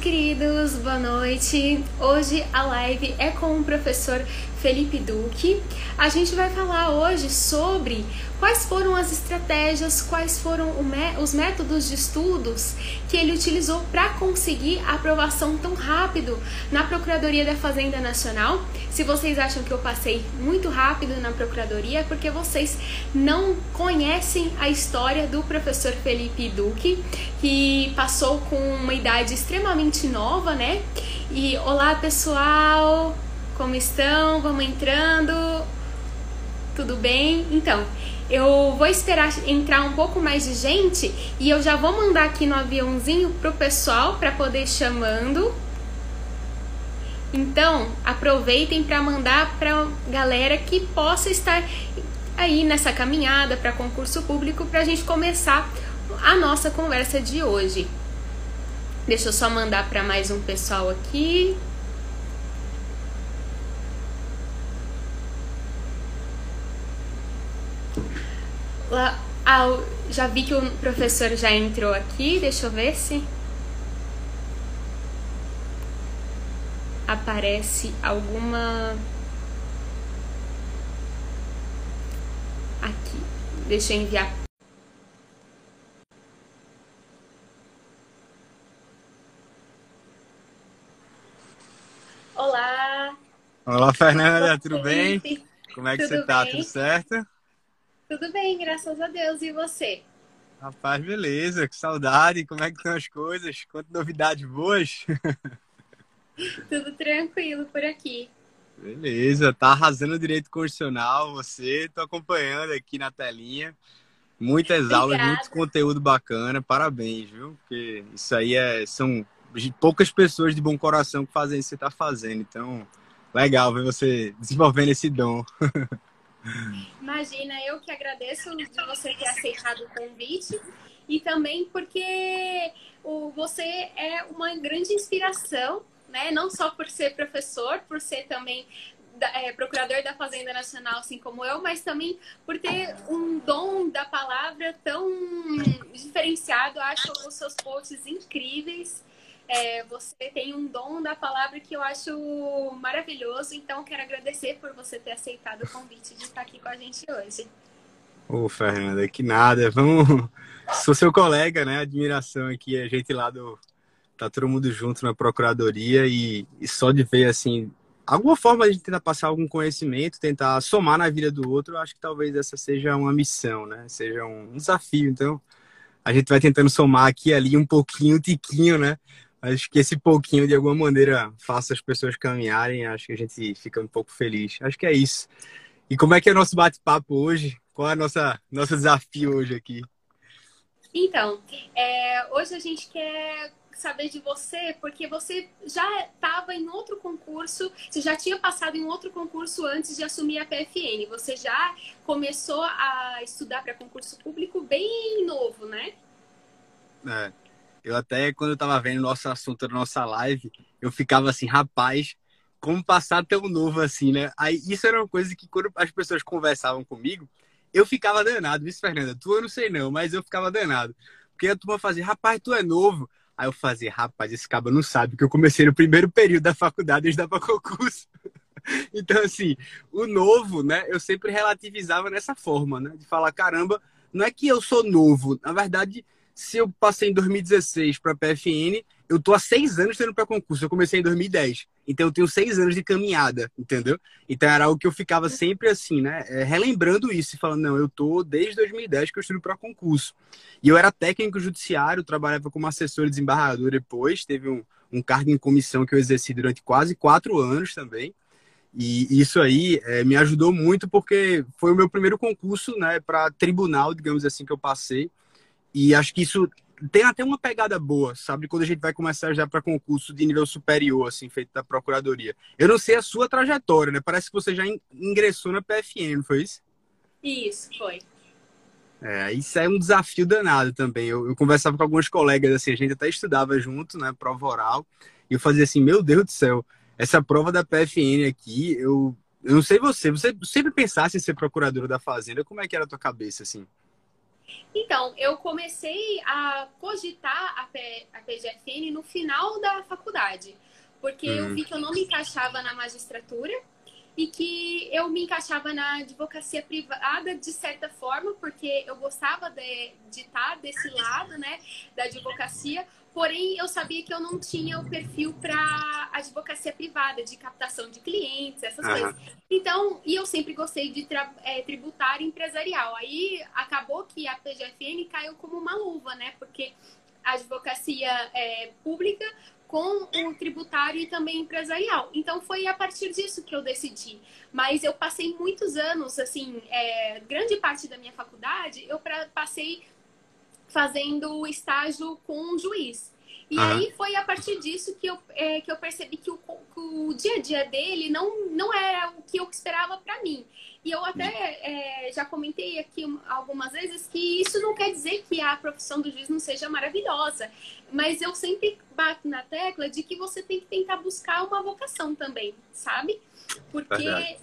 queridos, boa noite. Hoje a live é com o professor Felipe Duque. A gente vai falar hoje sobre quais foram as estratégias, quais foram os métodos de estudos que ele utilizou para conseguir a aprovação tão rápido na Procuradoria da Fazenda Nacional. Se vocês acham que eu passei muito rápido na Procuradoria, é porque vocês não conhecem a história do professor Felipe Duque, que passou com uma idade extremamente nova, né? E olá pessoal, como estão? Vamos entrando? Tudo bem? Então, eu vou esperar entrar um pouco mais de gente e eu já vou mandar aqui no aviãozinho pro pessoal para poder ir chamando. Então, aproveitem para mandar para galera que possa estar aí nessa caminhada para concurso público para a gente começar a nossa conversa de hoje. Deixa eu só mandar para mais um pessoal aqui. Lá, ah, já vi que o professor já entrou aqui, deixa eu ver se aparece alguma aqui. Deixa eu enviar. Olá. Olá, Fernanda, tudo bem? Como é que tudo você tá? Bem? Tudo certo? Tudo bem, graças a Deus. E você? Rapaz, beleza. Que saudade. Como é que estão as coisas? Quantas novidades boas? Tudo tranquilo por aqui. Beleza. Tá arrasando o direito constitucional. Você, tô acompanhando aqui na telinha. Muitas Obrigada. aulas, muito conteúdo bacana. Parabéns, viu? Porque isso aí é, são poucas pessoas de bom coração que fazem isso que você tá fazendo. Então, legal ver você desenvolvendo esse dom. Imagina, eu que agradeço de você ter aceitado o convite e também porque o, você é uma grande inspiração, né? Não só por ser professor, por ser também é, procurador da Fazenda Nacional, assim como eu, mas também por ter um dom da palavra tão diferenciado. Acho os seus posts incríveis. É, você tem um dom da palavra que eu acho maravilhoso, então quero agradecer por você ter aceitado o convite de estar aqui com a gente hoje. Ô, Fernanda, que nada. Vamos. Sou seu colega, né? Admiração aqui, a gente lá do. Tá todo mundo junto na procuradoria e, e só de ver, assim, alguma forma de tentar passar algum conhecimento, tentar somar na vida do outro, eu acho que talvez essa seja uma missão, né? Seja um desafio. Então, a gente vai tentando somar aqui ali um pouquinho, um tiquinho, né? Acho que esse pouquinho, de alguma maneira, faça as pessoas caminharem. Acho que a gente fica um pouco feliz. Acho que é isso. E como é que é o nosso bate-papo hoje? Qual é o nosso, desafio hoje aqui? Então, é, hoje a gente quer saber de você, porque você já estava em outro concurso, você já tinha passado em outro concurso antes de assumir a PFN. Você já começou a estudar para concurso público bem novo, né? É. Eu até, quando eu tava vendo nosso assunto da nossa live, eu ficava assim, rapaz, como passar tão novo assim, né? Aí isso era uma coisa que quando as pessoas conversavam comigo, eu ficava danado. Isso, Fernanda, tu eu não sei não, mas eu ficava danado. Porque a turma fazia, rapaz, tu é novo. Aí eu fazia, rapaz, esse cabo não sabe que eu comecei no primeiro período da faculdade e dava concurso. então, assim, o novo, né, eu sempre relativizava nessa forma, né? De falar, caramba, não é que eu sou novo. Na verdade, se eu passei em 2016 para a PFN, eu tô há seis anos tendo para concurso. Eu comecei em 2010. Então eu tenho seis anos de caminhada, entendeu? Então era algo que eu ficava sempre assim, né? É, relembrando isso e falando, não, eu tô desde 2010 que eu estudo para concurso. E eu era técnico judiciário, trabalhava como assessor e desembargador depois, teve um, um cargo em comissão que eu exerci durante quase quatro anos também. E isso aí é, me ajudou muito porque foi o meu primeiro concurso, né, para tribunal, digamos assim, que eu passei. E acho que isso tem até uma pegada boa, sabe? Quando a gente vai começar já para concurso de nível superior, assim, feito da Procuradoria. Eu não sei a sua trajetória, né? Parece que você já ingressou na PFN, não foi isso? Isso, foi. É, isso é um desafio danado também. Eu, eu, conversava com alguns colegas, assim, a gente até estudava junto, né? Prova oral. E eu fazia assim, meu Deus do céu, essa prova da PFN aqui, eu, eu não sei você, você sempre pensasse em ser procuradora da Fazenda, como é que era a tua cabeça, assim? Então, eu comecei a cogitar a, P, a PGFN no final da faculdade, porque hum. eu vi que eu não me encaixava na magistratura e que eu me encaixava na advocacia privada de certa forma, porque eu gostava de, de estar desse lado, né, da advocacia, porém eu sabia que eu não tinha o perfil para advocacia privada, de captação de clientes, essas uhum. coisas. Então, e eu sempre gostei de é, tributário empresarial. Aí acabou que a PGFN caiu como uma luva, né, porque a advocacia é, pública com o tributário e também empresarial. Então foi a partir disso que eu decidi. Mas eu passei muitos anos, assim, é, grande parte da minha faculdade, eu pra, passei fazendo estágio com um juiz. E aí foi a partir disso que eu, é, que eu percebi que o, que o dia a dia dele não, não era o que eu esperava para mim. E eu até é, já comentei aqui algumas vezes que isso não quer dizer que a profissão do juiz não seja maravilhosa, mas eu sempre bato na tecla de que você tem que tentar buscar uma vocação também, sabe? Porque Verdade.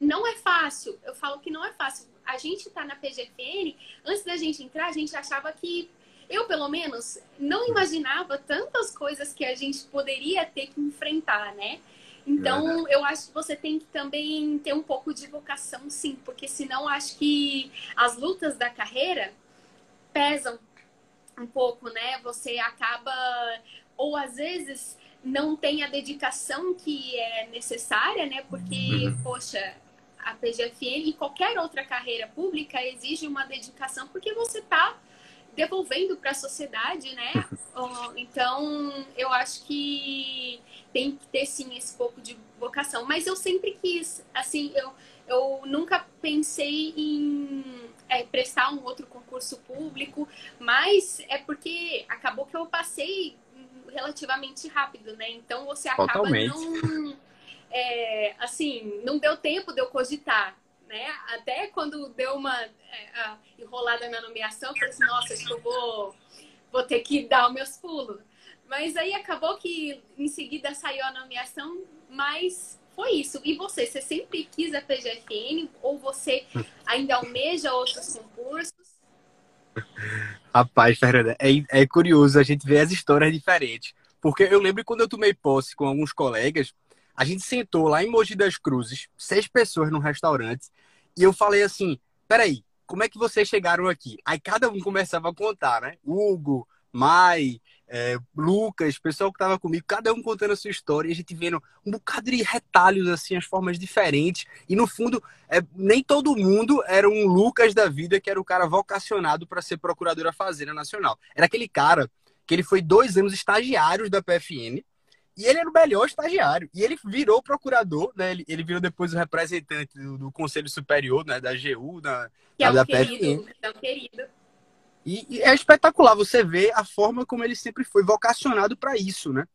não é fácil, eu falo que não é fácil. A gente tá na PGFN, antes da gente entrar, a gente achava que eu, pelo menos, não imaginava tantas coisas que a gente poderia ter que enfrentar, né? Então, eu acho que você tem que também ter um pouco de vocação, sim, porque senão acho que as lutas da carreira pesam um pouco, né? Você acaba, ou às vezes não tem a dedicação que é necessária, né? Porque, uhum. poxa, a PGFN e qualquer outra carreira pública exige uma dedicação porque você está devolvendo para a sociedade, né? Então, eu acho que tem que ter sim esse pouco de vocação. Mas eu sempre quis, assim, eu, eu nunca pensei em é, prestar um outro concurso público, mas é porque acabou que eu passei relativamente rápido, né? Então você acaba Totalmente. não. É, assim, não deu tempo de eu cogitar. Né? Até quando deu uma é, enrolada na nomeação, eu falei assim, nossa, acho que eu vou, vou ter que dar os meus pulos. Mas aí acabou que em seguida saiu a nomeação, mas foi isso. E você, você sempre quis a PGFN ou você ainda almeja outros concursos? Rapaz, Fernanda, é, é curioso a gente ver as histórias diferentes. Porque eu lembro quando eu tomei posse com alguns colegas, a gente sentou lá em Mogi das Cruzes, seis pessoas num restaurante, e eu falei assim: peraí, como é que vocês chegaram aqui? Aí cada um começava a contar, né? Hugo, Mai, é, Lucas, pessoal que estava comigo, cada um contando a sua história, e a gente vendo um bocado de retalhos, assim, as formas diferentes. E no fundo, é, nem todo mundo era um Lucas da vida, que era o cara vocacionado para ser procurador da Fazenda Nacional. Era aquele cara que ele foi dois anos estagiários da PFN, e ele era o melhor estagiário. E ele virou procurador, né? Ele, ele virou depois o representante do, do Conselho Superior, né? Da AGU, da, que é da, querido, é um querido. E, e, é espetacular você ver a forma como ele sempre foi vocacionado para isso, né?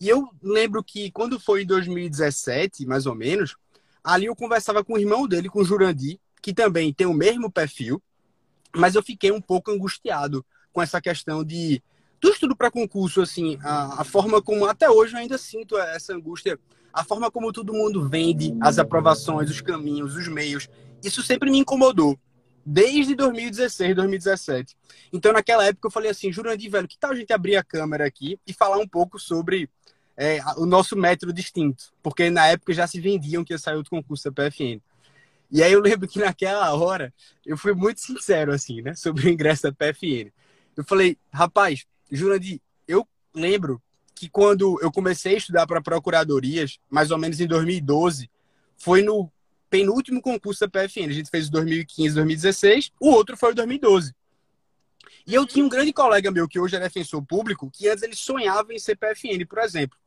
E eu lembro que quando foi em 2017, mais ou menos, ali eu conversava com o irmão dele, com o Jurandir, que também tem o mesmo perfil, mas eu fiquei um pouco angustiado com essa questão de do estudo para concurso, assim, a, a, forma como até hoje eu ainda sinto essa angústia, a forma como todo mundo vende as aprovações, os caminhos, os meios, isso sempre me incomodou desde 2016, 2017. Então, naquela época, eu falei assim, Jurandir, velho, que tal a gente abrir a câmera aqui e falar um pouco sobre é, o nosso método distinto? Porque na época já se vendiam que ia sair outro concurso da PFN. E aí eu lembro que naquela hora eu fui muito sincero, assim, né, sobre o ingresso da PFN. Eu falei, rapaz, Jurandir, eu lembro que quando eu comecei a estudar para procuradorias, mais ou menos em 2012, foi no penúltimo concurso da PFN. A gente fez o 2015, 2016, o outro foi o 2012. E eu tinha um grande colega meu que hoje é defensor público, que antes ele sonhava em ser PFN, por exemplo.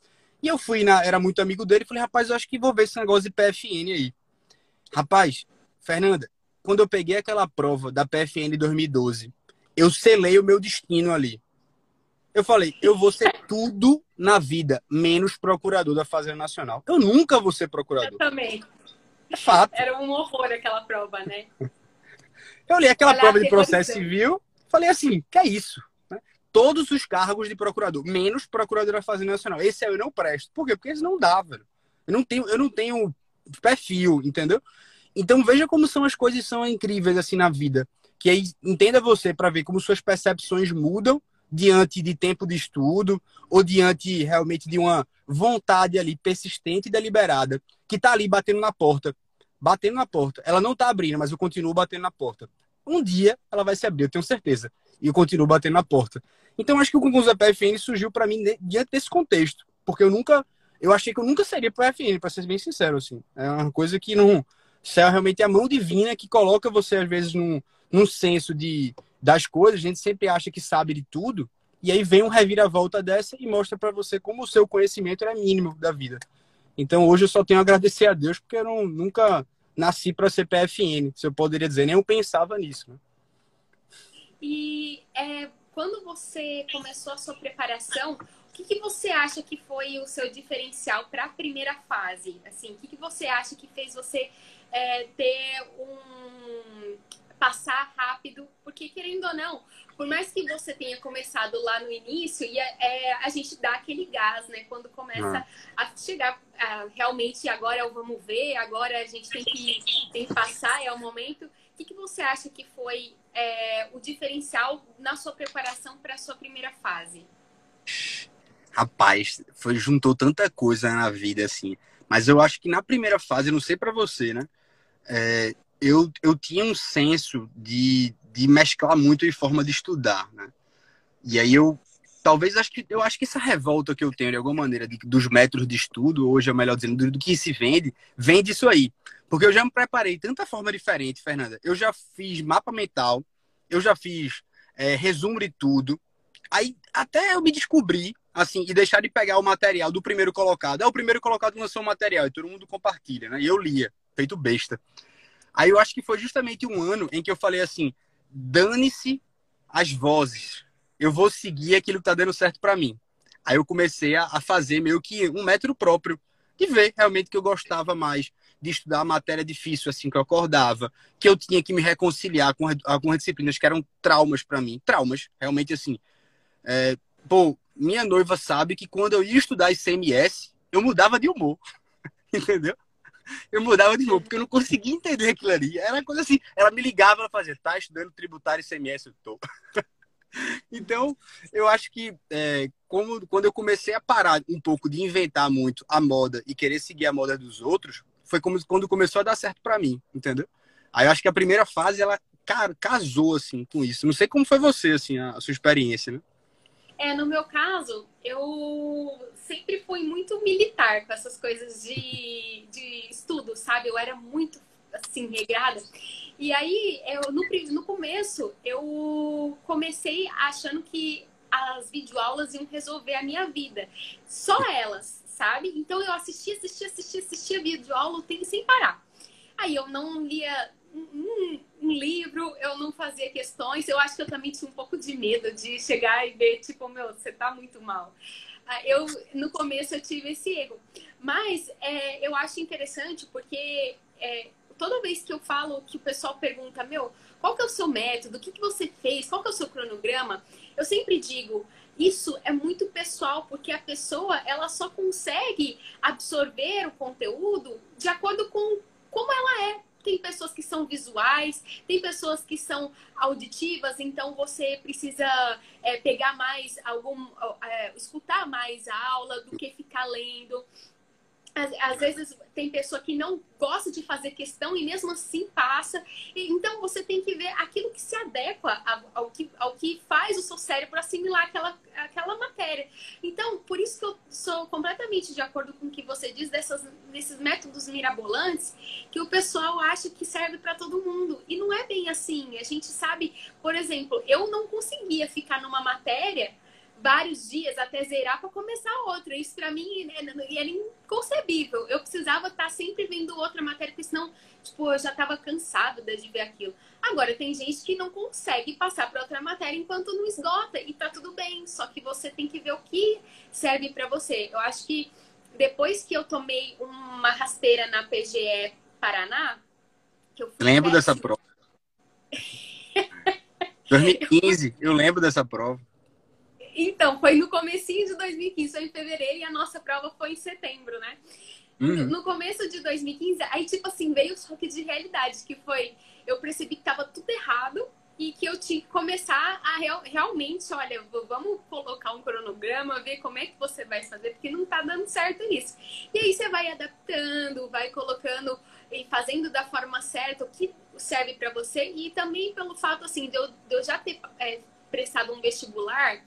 E eu fui na, era muito amigo dele, falei, rapaz, eu acho que vou ver esse negócio de PFN aí. Rapaz, Fernanda, quando eu peguei aquela prova da PFN 2012, eu selei o meu destino ali. Eu falei, eu vou ser tudo na vida, menos procurador da Fazenda Nacional. Eu nunca vou ser procurador. Eu também. É fato. Era um horror aquela prova, né? Eu li aquela prova de processo civil, falei assim, que é isso? Né? Todos os cargos de procurador, menos procurador da Fazenda Nacional. Esse aí eu não presto. Por quê? Porque eles não dá, velho. Eu não tenho, eu não tenho perfil, entendeu? Então veja como são as coisas são incríveis assim na vida. que aí entenda você para ver como suas percepções mudam diante de tempo de estudo ou diante realmente de uma vontade ali persistente e deliberada que está ali batendo na porta, batendo na porta. Ela não está abrindo, mas eu continuo batendo na porta. Um dia ela vai se abrir, eu tenho certeza. E eu continuo batendo na porta. Então acho que o concurso da PFN surgiu para mim diante desse contexto, porque eu nunca, eu achei que eu nunca seria PFN, para ser bem sincero assim. É uma coisa que não, céu é realmente a mão divina que coloca você às vezes num, num senso de das coisas, a gente sempre acha que sabe de tudo, e aí vem um reviravolta dessa e mostra para você como o seu conhecimento era mínimo da vida. Então hoje eu só tenho a agradecer a Deus porque eu não, nunca nasci para ser PFN, se eu poderia dizer, nem eu pensava nisso. Né? E é, quando você começou a sua preparação, o que, que você acha que foi o seu diferencial para a primeira fase? Assim, o que, que você acha que fez você é, ter um passar rápido, porque querendo ou não, por mais que você tenha começado lá no início, e é, é a gente dá aquele gás, né? Quando começa ah. a chegar a, realmente agora é o vamos ver, agora a gente tem que, tem que passar, é o momento. O que, que você acha que foi é, o diferencial na sua preparação para a sua primeira fase? Rapaz, foi juntou tanta coisa na vida assim. Mas eu acho que na primeira fase, não sei para você, né? É, eu, eu tinha um senso de, de mesclar muito em forma de estudar, né? E aí eu talvez acho que eu acho que essa revolta que eu tenho de alguma maneira de, dos métodos de estudo, hoje é melhor dizendo, do, do, que se vende, vem disso aí. Porque eu já me preparei de tanta forma diferente, Fernanda. Eu já fiz mapa mental, eu já fiz é, resumo de tudo. Aí até eu me descobri, assim, e deixar de pegar o material do primeiro colocado. É o primeiro colocado lançou o material e todo mundo compartilha, né? E eu lia, feito besta. Aí eu acho que foi justamente um ano em que eu falei assim: dane-se as vozes, eu vou seguir aquilo que tá dando certo para mim. Aí eu comecei a, fazer meio que um método próprio de ver realmente que eu gostava mais de estudar matéria difícil assim que eu acordava, que eu tinha que me reconciliar com algumas disciplinas que eram traumas para mim, traumas, realmente assim. É, pô, minha noiva sabe que quando eu ia estudar ICMS, eu mudava de humor, entendeu? Eu mudava de novo, porque eu não conseguia entender aquilo ali. Era coisa assim, ela me ligava e fazia, tá estudando tributário e CMS, eu tô. então, eu acho que é, como, quando eu comecei a parar um pouco de inventar muito a moda e querer seguir a moda dos outros, foi como, quando começou a dar certo para mim, entendeu? Aí eu acho que a primeira fase, ela casou, assim, com isso. Não sei como foi você, assim, a, a sua experiência, né? É, no meu caso, eu sempre fui muito militar com essas coisas de, de estudo, sabe? Eu era muito, assim, regrada. E aí, eu, no, no começo, eu comecei achando que as videoaulas iam resolver a minha vida. Só elas, sabe? Então, eu assistia, assistia, assistia, assistia videoaula sem parar. Aí, eu não lia um, livro, eu não fazia questões. Eu acho que eu também tinha um pouco de medo de chegar e ver, tipo, meu, você tá muito mal. Ah, eu, no começo, eu tive esse erro. Mas é, eu acho interessante porque é, toda vez que eu falo que o pessoal pergunta, meu, qual que é o seu método? O que, que você fez? Qual que é o seu cronograma? Eu sempre digo, isso é muito pessoal, porque a pessoa ela só consegue absorver o conteúdo de acordo com como ela é tem pessoas que são visuais, tem pessoas que são auditivas, então você precisa é, pegar mais algum, é, escutar mais a aula do que ficar lendo. Às, às, vezes tem pessoa que não gosta de fazer questão e mesmo assim passa. Então você tem que ver aquilo que se adequa ao, que, ao que faz o seu cérebro assimilar aquela, aquela matéria. Então, por isso que eu sou completamente de acordo com o que você diz dessas, desses métodos mirabolantes que o pessoal acha que serve para todo mundo. E não é bem assim. A gente sabe, por exemplo, eu não conseguia ficar numa matéria vários dias até zerar para começar outra. Isso para mim era inconcebível. Eu precisava estar tá sempre vendo outra matéria, porque senão, tipo, eu já estava cansada de ver aquilo. Agora, tem gente que não consegue passar para outra matéria enquanto não esgota, e tá tudo bem, só que você tem que ver o que serve para você. Eu acho que depois que eu tomei uma rasteira na PGE Paraná, que eu Lembro dessa prova. 2015, eu lembro dessa prova. Então, foi no comecinho de 2015, foi em fevereiro, e a nossa prova foi em setembro, né? Uhum. No começo de 2015, aí, tipo assim, veio o choque de realidade, que foi... Eu percebi que tava tudo errado, e que eu tinha que começar a real, realmente, olha, vamos colocar um cronograma, ver como é que você vai fazer, porque não tá dando certo isso. E aí você vai adaptando, vai colocando e fazendo da forma certa o que serve para você e também pelo fato assim de eu, de eu já ter é, prestado um vestibular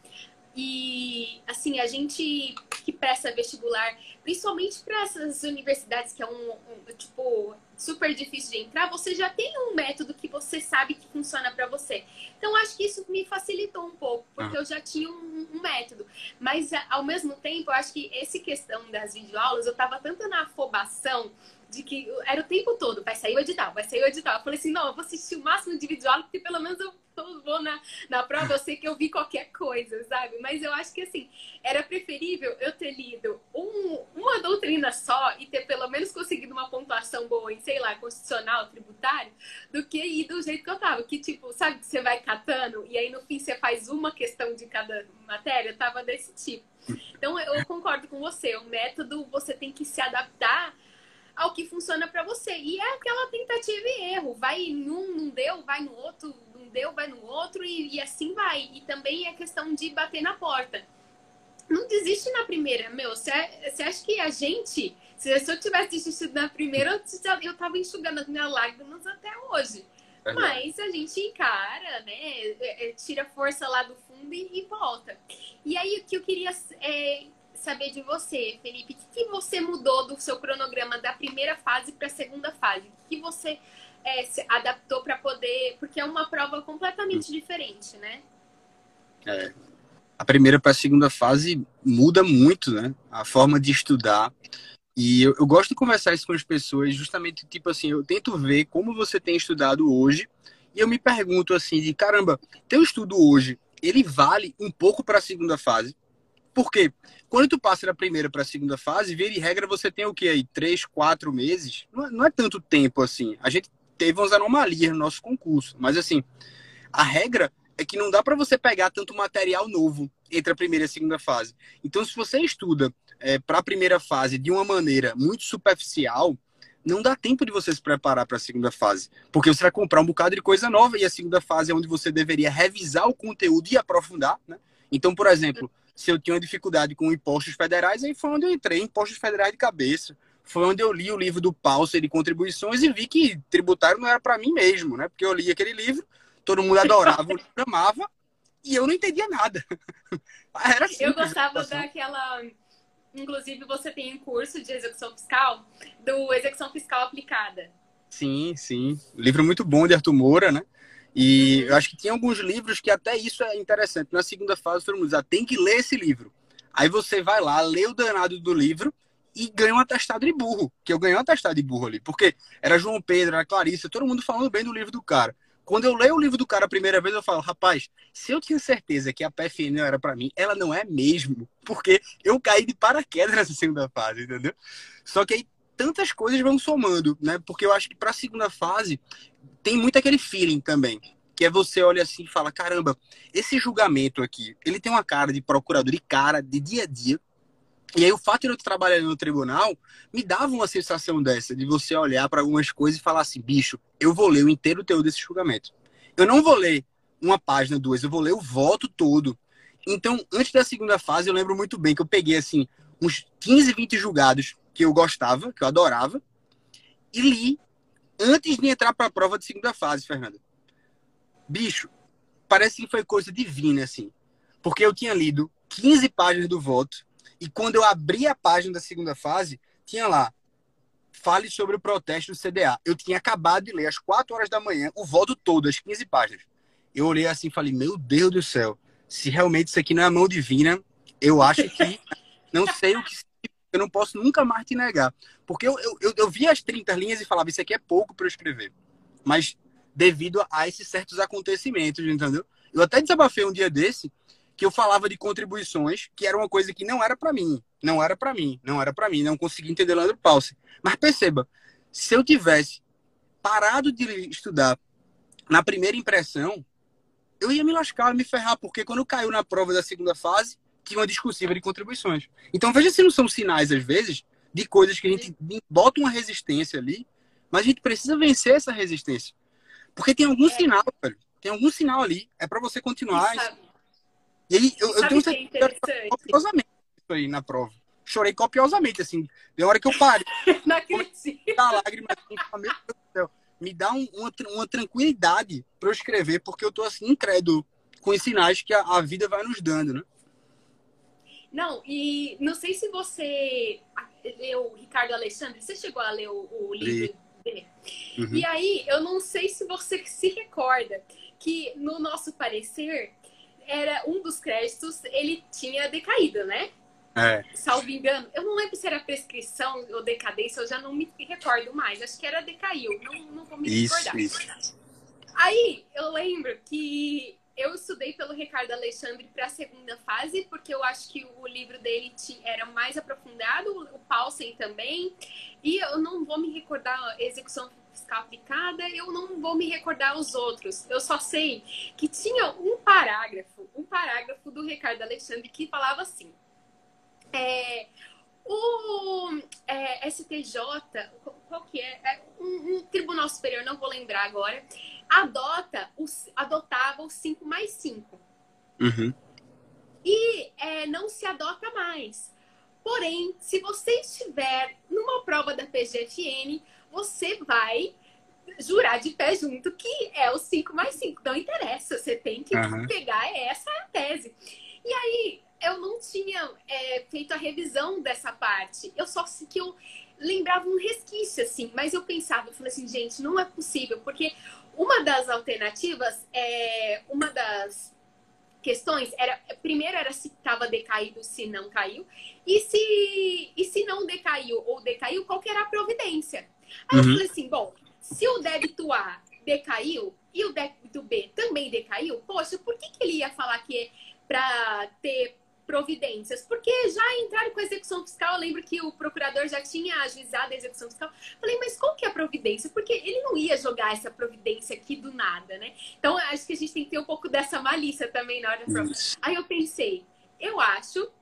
e assim a gente que presta vestibular principalmente para essas universidades que é um, um, tipo super difícil de entrar você já tem um método que você sabe que funciona para você então acho que isso me facilitou um pouco porque ah. eu já tinha um, um, método mas ao mesmo tempo eu acho que esse questão das videoaulas eu tava tanto na afobação de que era o tempo todo, vai sair o edital, vai sair o edital. Eu falei assim, não, eu vou assistir o máximo de porque pelo menos eu, eu vou na, na prova, eu sei que eu vi qualquer coisa, sabe? Mas eu acho que, assim, era preferível eu ter lido um, uma doutrina só e ter pelo menos conseguido uma pontuação boa em, sei lá, constitucional, tributário, do que ir do jeito que eu tava. Que, tipo, sabe, você vai catando e aí no fim você faz uma questão de cada matéria, tava desse tipo. Então, eu concordo com você, o método você tem que se adaptar ao que funciona para você. E é aquela tentativa e erro. Vai em um, não deu, vai no outro, não deu, vai no outro e, e assim vai. E também é questão de bater na porta. Não desiste na primeira, meu. Você acha que a gente, se, eu tivesse desistido na primeira, eu, eu tava enxugando as minhas lágrimas até hoje. É Mas a gente encara, né? É, é, tira força lá do fundo e, e volta. E aí o que eu queria é, saber de você, Felipe. O que, você mudou do seu cronograma da primeira fase para a segunda fase? O que você é, se adaptou para poder. Porque é uma prova completamente diferente, né? É. A primeira para a segunda fase muda muito, né? A forma de estudar. E eu, eu, gosto de conversar isso com as pessoas, justamente, tipo assim, eu tento ver como você tem estudado hoje. E eu me pergunto assim, de caramba, teu estudo hoje, ele vale um pouco para a segunda fase? Porque quando tu passa da primeira para a segunda fase, vira e regra, você tem o que aí? Três, quatro meses? Não é, não é tanto tempo assim. A gente teve umas anomalias no nosso concurso, mas assim, a regra é que não dá para você pegar tanto material novo entre a primeira e a segunda fase. Então, se você estuda é, para a primeira fase de uma maneira muito superficial, não dá tempo de você se preparar para a segunda fase, porque você vai comprar um bocado de coisa nova e a segunda fase é onde você deveria revisar o conteúdo e aprofundar, né? Então, por exemplo, se eu tinha uma dificuldade com impostos federais, aí foi onde eu entrei, impostos federais de cabeça. Foi onde eu li o livro do Paulser de contribuições e vi que tributário não era para mim mesmo, né? Porque eu li aquele livro, todo mundo adorava, amava, e eu não entendia nada. Era assim. Eu gostava daquela. Inclusive, você tem um curso de execução fiscal, do execução fiscal aplicada. Sim, sim. Livro muito bom de Arthur Moura, né? E eu acho que tem alguns livros que até isso é interessante. Na segunda fase, todo mundo diz, ah, tem que ler esse livro. Aí você vai lá, lê o danado do livro e ganha um atestado de burro. Que eu ganhei um atestado de burro ali. Porque era João Pedro, era Clarissa, todo mundo falando bem do livro do cara. Quando eu leio o livro do cara a primeira vez, eu falo, rapaz, se eu tinha certeza que a PFN não era para mim, ela não é mesmo. Porque eu caí de paraquedas nessa segunda fase, entendeu? Só que aí tantas coisas vão somando, né? Porque eu acho que para a segunda fase tem muito aquele feeling também, que é você olha assim e fala, caramba, esse julgamento aqui, ele tem uma cara de procurador e cara de dia a dia. E aí o fato de eu estar trabalhando no tribunal me dava uma sensação dessa, de você olhar para algumas coisas e falar assim, bicho, eu vou ler o inteiro teu desse julgamento. Eu não vou ler uma página, duas, eu vou ler o voto todo. Então, antes da segunda fase, eu lembro muito bem que eu peguei assim uns 15, 20 julgados que eu gostava, que eu adorava, e li antes de entrar para a prova de segunda fase, Fernanda. Bicho, parece que foi coisa divina, assim. Porque eu tinha lido 15 páginas do voto, e quando eu abri a página da segunda fase, tinha lá, fale sobre o protesto do CDA. Eu tinha acabado de ler às 4 horas da manhã o voto todo, as 15 páginas. Eu olhei assim e falei, meu Deus do céu, se realmente isso aqui não é mão divina, eu acho que não sei o que eu não posso nunca mais te negar. Porque eu, eu, eu via as 30 linhas e falava, isso aqui é pouco para eu escrever. Mas devido a esses certos acontecimentos, entendeu? Eu até desabafei um dia desse que eu falava de contribuições, que era uma coisa que não era para mim, não era para mim, não era para mim, não consegui entender Leandro Pause. Mas perceba, se eu tivesse parado de estudar na primeira impressão, eu ia me lascar, me ferrar, porque quando caiu na prova da segunda fase, uma discursiva de contribuições. Então veja se não são sinais, às vezes, de coisas que a gente bota uma resistência ali, mas a gente precisa vencer essa resistência. Porque tem algum é. sinal, velho. Tem algum sinal ali. É para você continuar. E, aí, eu, eu tenho que é copiosamente isso aí na prova. Chorei copiosamente, assim. De hora que eu parei. Não acredito. Assim, meu Deus do céu. Me dá um, uma, uma tranquilidade para eu escrever, porque eu tô assim, incrédulo com os sinais que a, a vida vai nos dando, né? Não, e não sei se você leu Ricardo Alexandre, você chegou a ler o, o livro dele? Uhum. E aí, eu não sei se você se recorda que no nosso parecer era um dos créditos, ele tinha decaído, né? É. Salvo engano. Eu não lembro se era prescrição ou decadência, eu já não me recordo mais. Acho que era decaiu, não, não vou me isso, recordar. Isso. Aí, eu lembro que eu estudei pelo Ricardo Alexandre para a segunda fase, porque eu acho que o livro dele era mais aprofundado, o Paulsen também. E eu não vou me recordar a execução fiscal aplicada, eu não vou me recordar os outros. Eu só sei que tinha um parágrafo, um parágrafo do Ricardo Alexandre que falava assim: é, o é, STJ, qual que é? é um, um, tribunal superior, não vou lembrar agora, adota os, adotava o 5 mais 5. Uhum. E é, não se adota mais. Porém, se você estiver numa prova da PGFN, você vai jurar de pé junto que é o 5 mais 5. Não interessa, você tem que uhum. pegar essa tese. E aí, eu não tinha é, feito a revisão dessa parte. Eu só que eu lembrava um resquício, assim, mas eu pensava, eu falei assim, gente, não é possível, porque uma das alternativas, é, uma das questões era primeiro era se estava decaído, se não caiu, e se e se não decaiu ou decaiu, qual que era a providência. Aí uhum. eu falei assim, bom, se o débito A decaiu e o débito B também decaiu, poxa, por que, que ele ia falar que é para ter providências, porque já entraram com a execução fiscal. Eu lembro que o procurador já tinha ajuizado a execução fiscal. Falei, mas qual que é a providência? Porque ele não ia jogar essa providência aqui do nada, né? Então, acho que a gente tem que ter um pouco dessa malícia também na hora da prova. Aí eu pensei, eu acho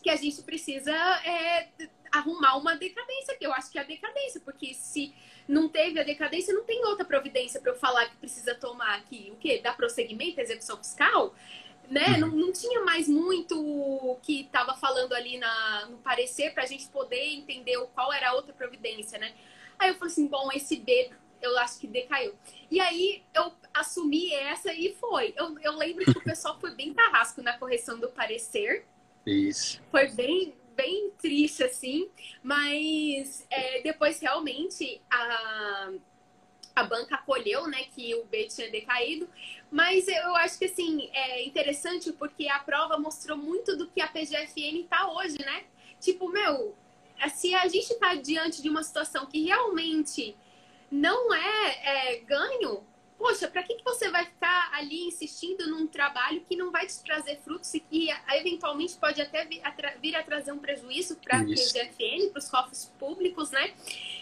que a gente precisa é, arrumar uma decadência, que eu acho que é a decadência, porque se não teve a decadência, não tem outra providência para eu falar que precisa tomar aqui. O quê? Dar prosseguimento à execução fiscal? Né? Uhum. Não, não tinha mais muito que estava falando ali na, no parecer para a gente poder entender qual era a outra providência, né? Aí eu falei assim, bom, esse B eu acho que decaiu. E aí eu assumi essa e foi. Eu, eu lembro que o pessoal foi bem carrasco na correção do parecer. Isso. Foi bem, bem triste, assim. Mas é, depois realmente a a banca acolheu, né, que o B tinha decaído, mas eu acho que assim é interessante porque a prova mostrou muito do que a PGFN está hoje, né? Tipo, meu, se a gente está diante de uma situação que realmente não é, é ganho, poxa, para que, que você vai ficar ali insistindo num trabalho que não vai te trazer frutos e que eventualmente pode até vir a, vir a trazer um prejuízo para a PGFN, para os cofres públicos, né?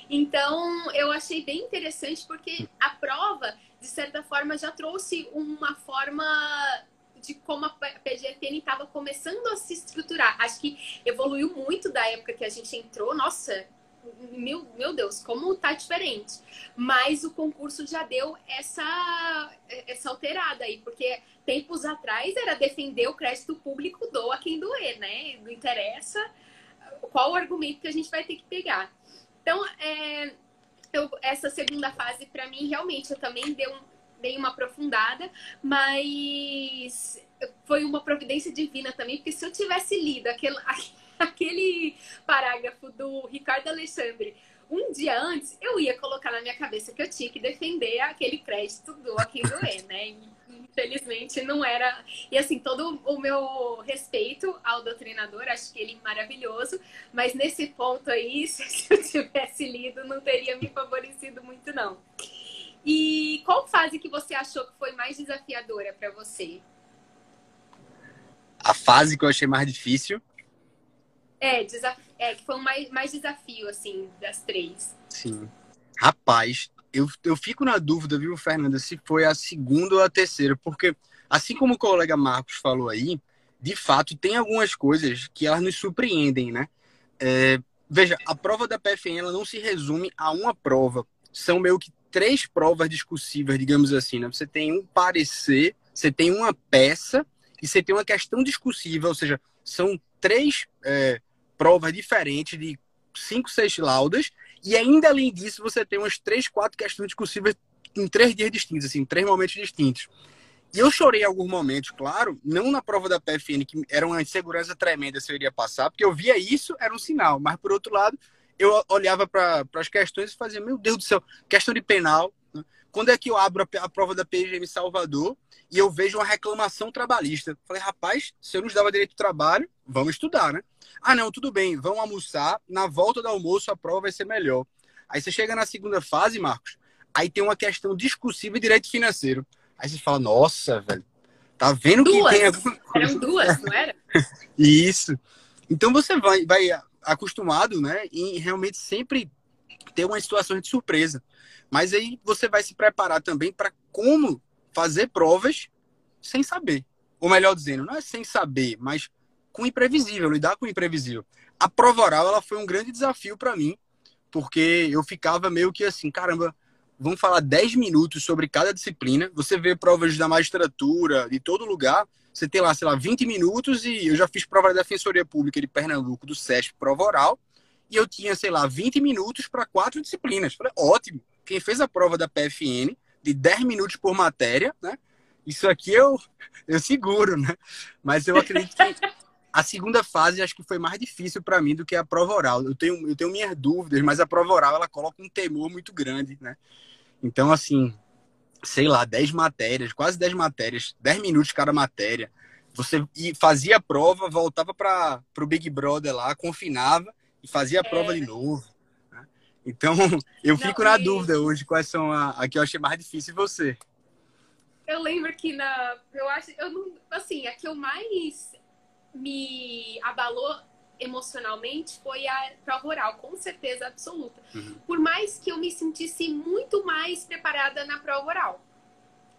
Então, eu achei bem interessante porque a prova, de certa forma, já trouxe uma forma de como a PGFN estava começando a se estruturar. Acho que evoluiu muito da época que a gente entrou. Nossa, meu, meu Deus, como tá diferente. Mas o concurso já deu essa, essa alterada aí, porque tempos atrás era defender o crédito público, doa quem doer, né? Não interessa qual o argumento que a gente vai ter que pegar. Então, é, eu, essa segunda fase, para mim, realmente, eu também dei, um, dei uma aprofundada, mas foi uma providência divina também, porque se eu tivesse lido aquele, aquele parágrafo do Ricardo Alexandre um dia antes, eu ia colocar na minha cabeça que eu tinha que defender aquele crédito do a quem doer, né? Infelizmente não era. E assim, todo o meu respeito ao doutrinador, acho que ele é maravilhoso, mas nesse ponto aí, se eu tivesse lido, não teria me favorecido muito, não. E qual fase que você achou que foi mais desafiadora para você? A fase que eu achei mais difícil é, desaf... é que foi o mais, mais desafio, assim, das três. Sim. Rapaz, eu, eu fico na dúvida, viu, Fernanda, se foi a segunda ou a terceira, porque, assim como o colega Marcos falou aí, de fato, tem algumas coisas que elas nos surpreendem, né? É, veja, a prova da PFN ela não se resume a uma prova. São meio que três provas discursivas, digamos assim, né? Você tem um parecer, você tem uma peça e você tem uma questão discursiva, ou seja, são três é, provas diferentes de cinco, seis laudas, e ainda além disso, você tem umas três, quatro questões discursivas em três dias distintos, assim, em três momentos distintos. E eu chorei em alguns momentos, claro, não na prova da PFN, que era uma insegurança tremenda se eu iria passar, porque eu via isso, era um sinal, mas por outro lado, eu olhava para as questões e fazia, meu Deus do céu, questão de penal. Quando é que eu abro a, a, prova da PGM Salvador e eu vejo uma reclamação trabalhista? Falei, rapaz, se eu nos dava direito de trabalho, vamos estudar, né? Ah, não, tudo bem, vamos almoçar, na volta do almoço a prova vai ser melhor. Aí você chega na segunda fase, Marcos, aí tem uma questão discursiva de direito financeiro. Aí você fala, nossa, velho, tá vendo duas. que tem alguma coisa? Eram duas, não era? Isso. Então você vai, vai acostumado, né, em realmente sempre ter uma situação de surpresa. Mas aí você vai se preparar também para como fazer provas sem saber. Ou melhor dizendo, não é sem saber, mas com o imprevisível, lidar com o imprevisível. A prova oral ela foi um grande desafio para mim, porque eu ficava meio que assim, caramba, vamos falar 10 minutos sobre cada disciplina. Você vê provas da magistratura, de todo lugar. Você tem lá, sei lá, 20 minutos e eu já fiz prova da Defensoria Pública de Pernambuco, do SESP, prova oral. E eu tinha, sei lá, 20 minutos para quatro disciplinas. Falei, ótimo. Quem fez a prova da PFN, de 10 minutos por matéria, né? Isso aqui eu, eu seguro, né? Mas eu acredito que a segunda fase acho que foi mais difícil para mim do que a prova oral. Eu tenho, eu tenho minhas dúvidas, mas a prova oral ela coloca um temor muito grande, né? Então, assim, sei lá, 10 matérias, quase 10 matérias, 10 minutos cada matéria. Você fazia a prova, voltava para o Big Brother lá, confinava e fazia a prova é. de novo. Né? Então, eu Não, fico na e... dúvida hoje quais são a, a que eu achei mais difícil e você. Eu lembro que na. Eu acho. Eu não, assim, a que eu mais me abalou emocionalmente foi a prova oral, com certeza absoluta. Uhum. Por mais que eu me sentisse muito mais preparada na prova oral.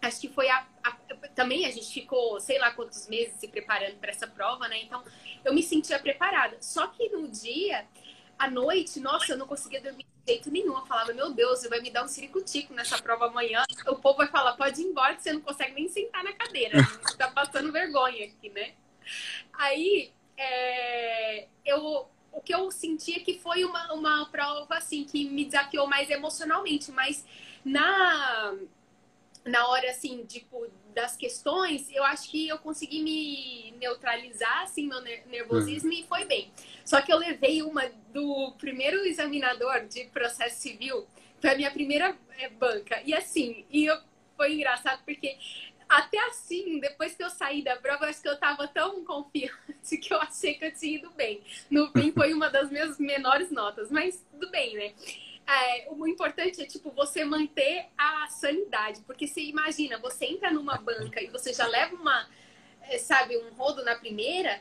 Acho que foi a, a, também a gente ficou, sei lá quantos meses se preparando para essa prova, né? Então, eu me sentia preparada. Só que no dia, à noite, nossa, eu não conseguia dormir de jeito nenhum. Eu falava, meu Deus, vai me dar um ciricutico nessa prova amanhã. O povo vai falar, pode ir embora, que você não consegue nem sentar na cadeira. Você tá passando vergonha aqui, né? Aí, é, eu, o que eu senti é que foi uma, uma prova assim que me desafiou mais emocionalmente, mas na na hora assim, tipo, das questões, eu acho que eu consegui me neutralizar assim meu nervosismo uhum. e foi bem. Só que eu levei uma do primeiro examinador de processo civil, foi a minha primeira é, banca. E assim, e eu, foi engraçado porque até assim, depois que eu saí da prova, acho que eu tava tão confiante que eu achei que eu tinha ido bem. No fim, foi uma das minhas menores notas, mas tudo bem, né? É, o importante é, tipo, você manter a sanidade. Porque você imagina, você entra numa banca e você já leva uma, é, sabe, um rodo na primeira,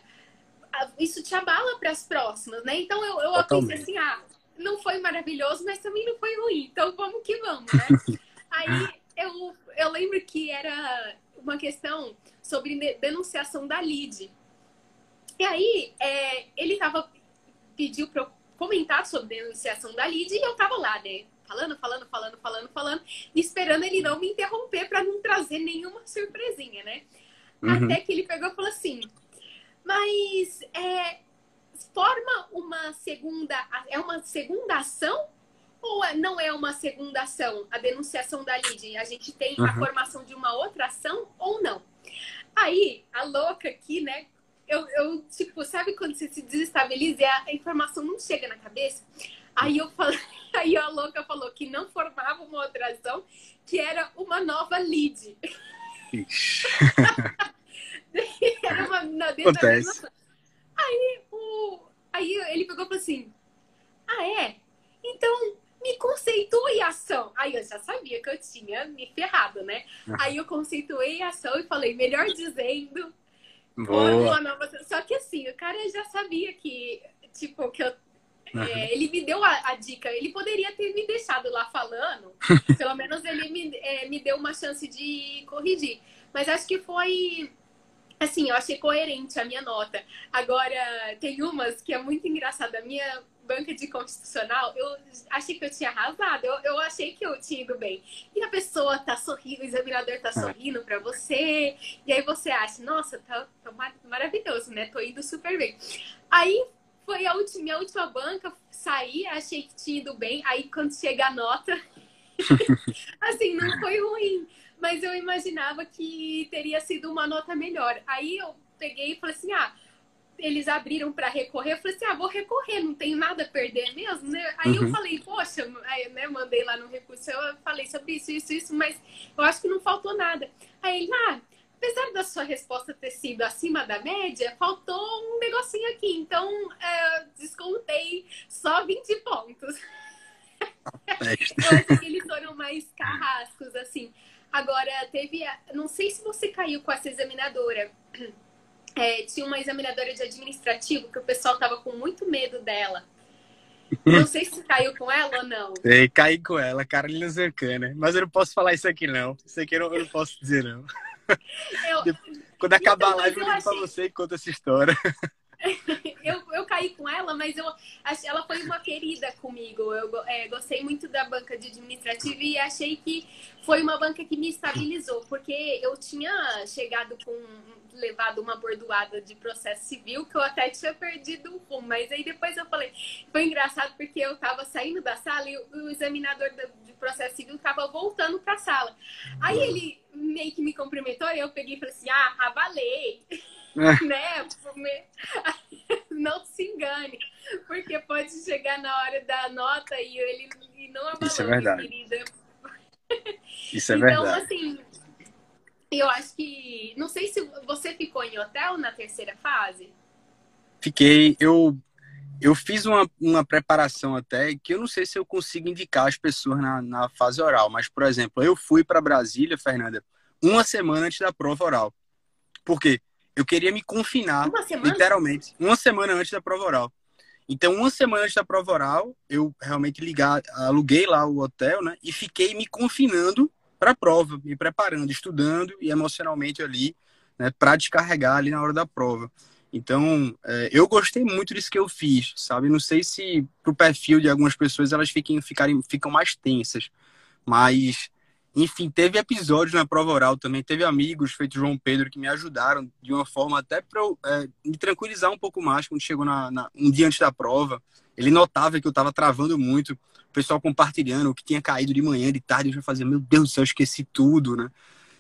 isso te abala para as próximas, né? Então eu, eu pensei assim, ah, não foi maravilhoso, mas também não foi ruim. Então vamos que vamos, né? Aí eu, eu lembro que era uma questão sobre denunciação da LID. E aí, é, ele tava, pediu para eu comentar sobre denunciação da LID e eu tava lá, né? Falando, falando, falando, falando, falando, esperando ele não me interromper para não trazer nenhuma surpresinha, né? Uhum. Até que ele pegou e falou assim: Mas é, forma uma segunda. É uma segunda ação ou é, não é uma segunda ação, a denunciação da LID? A gente tem uhum. a formação de uma outra ação ou não? Aí, a louca aqui, né? Eu, eu, tipo, sabe quando você se desestabiliza e a informação não chega na cabeça? Aí eu falei, aí a louca falou que não formava uma outra ação, que era uma nova lead. era uma dentro Acontece. Aí, o, aí ele pegou e falou assim: Ah, é? Então me conceitue a ação. Aí eu já sabia que eu tinha me ferrado, né? Aí eu conceituei a ação e falei, melhor dizendo. Boa. Nova... Só que assim, o cara já sabia que, tipo, que eu. Uhum. É, ele me deu a, a, dica. Ele poderia ter me deixado lá falando. Pelo menos ele me, é, me deu uma chance de corrigir. Mas acho que foi assim, eu achei coerente a minha nota. Agora, tem umas que é muito engraçada. A minha banca de constitucional, eu achei que eu tinha arrasado, eu, eu achei que eu tinha ido bem. E a pessoa tá sorrindo, o examinador tá é. sorrindo para você, e aí você acha, nossa, tá, tá maravilhoso, né? Tô indo super bem. Aí foi a última, minha última banca, saí, achei que tinha ido bem, aí quando chega a nota, assim, não foi ruim, mas eu imaginava que teria sido uma nota melhor. Aí eu peguei e falei assim, ah, eles abriram para recorrer, eu falei assim, ah, vou recorrer, não tenho nada a perder mesmo, né? Aí uhum. eu falei, poxa, aí, né, mandei lá no recurso, eu falei sobre isso, isso, isso, mas eu acho que não faltou nada. Aí ele, ah, apesar da sua resposta ter sido acima da média, faltou um negocinho aqui, então é, descontei só 20 pontos. eu acho que eles foram mais carrascos, assim. Agora, teve, não sei se você caiu com essa examinadora, é, tinha uma examinadora de administrativo que o pessoal tava com muito medo dela. Não sei se caiu com ela ou não. É, caí com ela, Carolina Zancana. Mas eu não posso falar isso aqui, não. Isso aqui eu não, eu não posso dizer, não. Eu... Quando acabar então, a live, eu ligo achei... pra você e conta essa história. eu, eu caí com ela, mas eu ela foi uma querida comigo. Eu é, gostei muito da banca de administrativo e achei que foi uma banca que me estabilizou, porque eu tinha chegado com levado uma bordoada de processo civil que eu até tinha perdido o rumo, mas aí depois eu falei, foi engraçado porque eu tava saindo da sala e o, examinador de processo civil tava voltando para a sala. Aí ele meio que me cumprimentou e eu peguei e falei assim: "Ah, abalei". né? Não se engane, porque pode chegar na hora da nota e ele e não abalou, Isso é verdade. querida. Isso é então, verdade. Então, assim, eu acho que. Não sei se você ficou em hotel na terceira fase. Fiquei. Eu, eu fiz uma, uma preparação até que eu não sei se eu consigo indicar as pessoas na, na fase oral, mas, por exemplo, eu fui para Brasília, Fernanda, uma semana antes da prova oral. Por quê? Eu queria me confinar, literalmente, uma semana antes da prova oral. Então, uma semana antes da prova oral, eu realmente ligar, aluguei lá o hotel, né? E fiquei me confinando para a prova, me preparando, estudando e emocionalmente ali, né? Para descarregar ali na hora da prova. Então, é, eu gostei muito disso que eu fiz, sabe? Não sei se pro perfil de algumas pessoas elas fiquem, ficarem, ficam mais tensas, mas enfim, teve episódios na prova oral também, teve amigos, feito João Pedro, que me ajudaram de uma forma até para é, me tranquilizar um pouco mais quando chegou na, na, um dia antes da prova. Ele notava que eu estava travando muito, o pessoal compartilhando o que tinha caído de manhã, de tarde, eu já fazia, meu Deus do céu, esqueci tudo, né?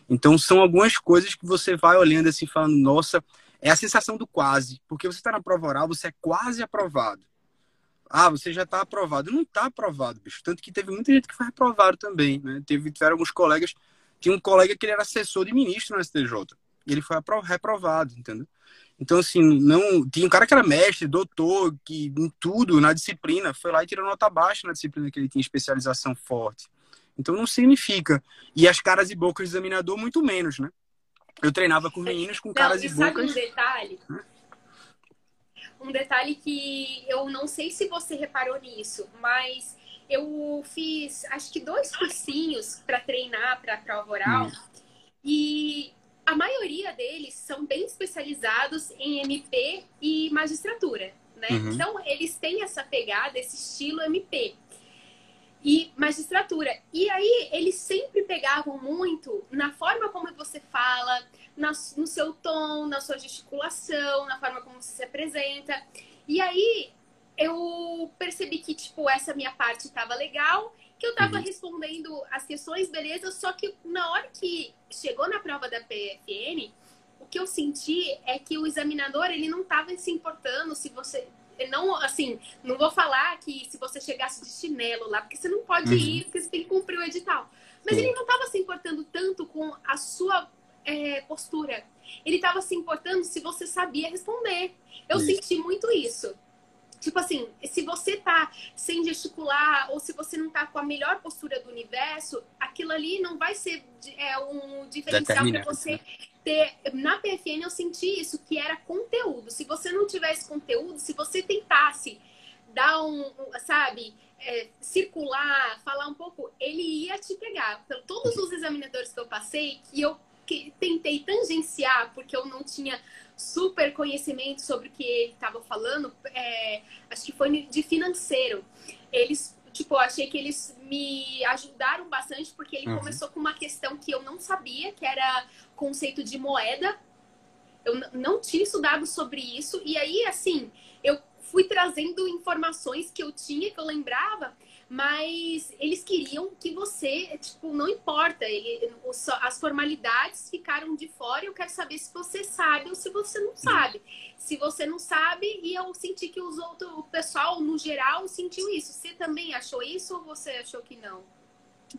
Então são algumas coisas que você vai olhando assim, falando, nossa, é a sensação do quase, porque você está na prova oral, você é quase aprovado. Ah, você já está aprovado. Não está aprovado, bicho. Tanto que teve muita gente que foi reprovado também, né? Teve, tiveram alguns colegas. Tinha um colega que ele era assessor de ministro no STJ. E ele foi reprovado, entendeu? Então, assim, não. Tinha um cara que era mestre, doutor, que em tudo, na disciplina, foi lá e tirou nota baixa na disciplina que ele tinha especialização forte. Então não significa. E as caras e bocas do examinador, muito menos, né? Eu treinava com meninos com não, caras e, e bocas. Um detalhe? Né? Um detalhe que eu não sei se você reparou nisso, mas eu fiz acho que dois cursinhos para treinar para a prova oral hum. e a maioria deles são bem especializados em MP e magistratura, né? Uhum. Então eles têm essa pegada, esse estilo MP magistratura. E aí eles sempre pegavam muito na forma como você fala, na, no seu tom, na sua gesticulação, na forma como você se apresenta. E aí eu percebi que, tipo, essa minha parte estava legal, que eu estava uhum. respondendo as questões, beleza, só que na hora que chegou na prova da PFN, o que eu senti é que o examinador, ele não estava se importando se você não, assim, não vou falar que se você chegasse de chinelo lá, porque você não pode uhum. ir, porque você tem que cumprir o edital. Mas Sim. ele não estava se importando tanto com a sua é, postura. Ele estava se importando se você sabia responder. Eu isso. senti muito isso. Tipo assim, se você tá sem gesticular ou se você não tá com a melhor postura do universo, aquilo ali não vai ser é, um diferencial para você ter. Na PFN eu senti isso, que era conteúdo. Se você não tivesse conteúdo, se você tentasse dar um, um sabe, é, circular, falar um pouco, ele ia te pegar. Pelo todos os examinadores que eu passei, que eu que tentei tangenciar porque eu não tinha super conhecimento sobre o que ele estava falando, é, acho que foi de financeiro. Eles, tipo, achei que eles me ajudaram bastante, porque ele uhum. começou com uma questão que eu não sabia, que era conceito de moeda. Eu não tinha estudado sobre isso. E aí, assim, eu fui trazendo informações que eu tinha, que eu lembrava, mas eles queriam que você, tipo, não importa, ele, as formalidades ficaram de fora. Eu quero saber se você sabe ou se você não sabe. Se você não sabe, e eu senti que os outros, o pessoal no geral sentiu isso. Você também achou isso ou você achou que não?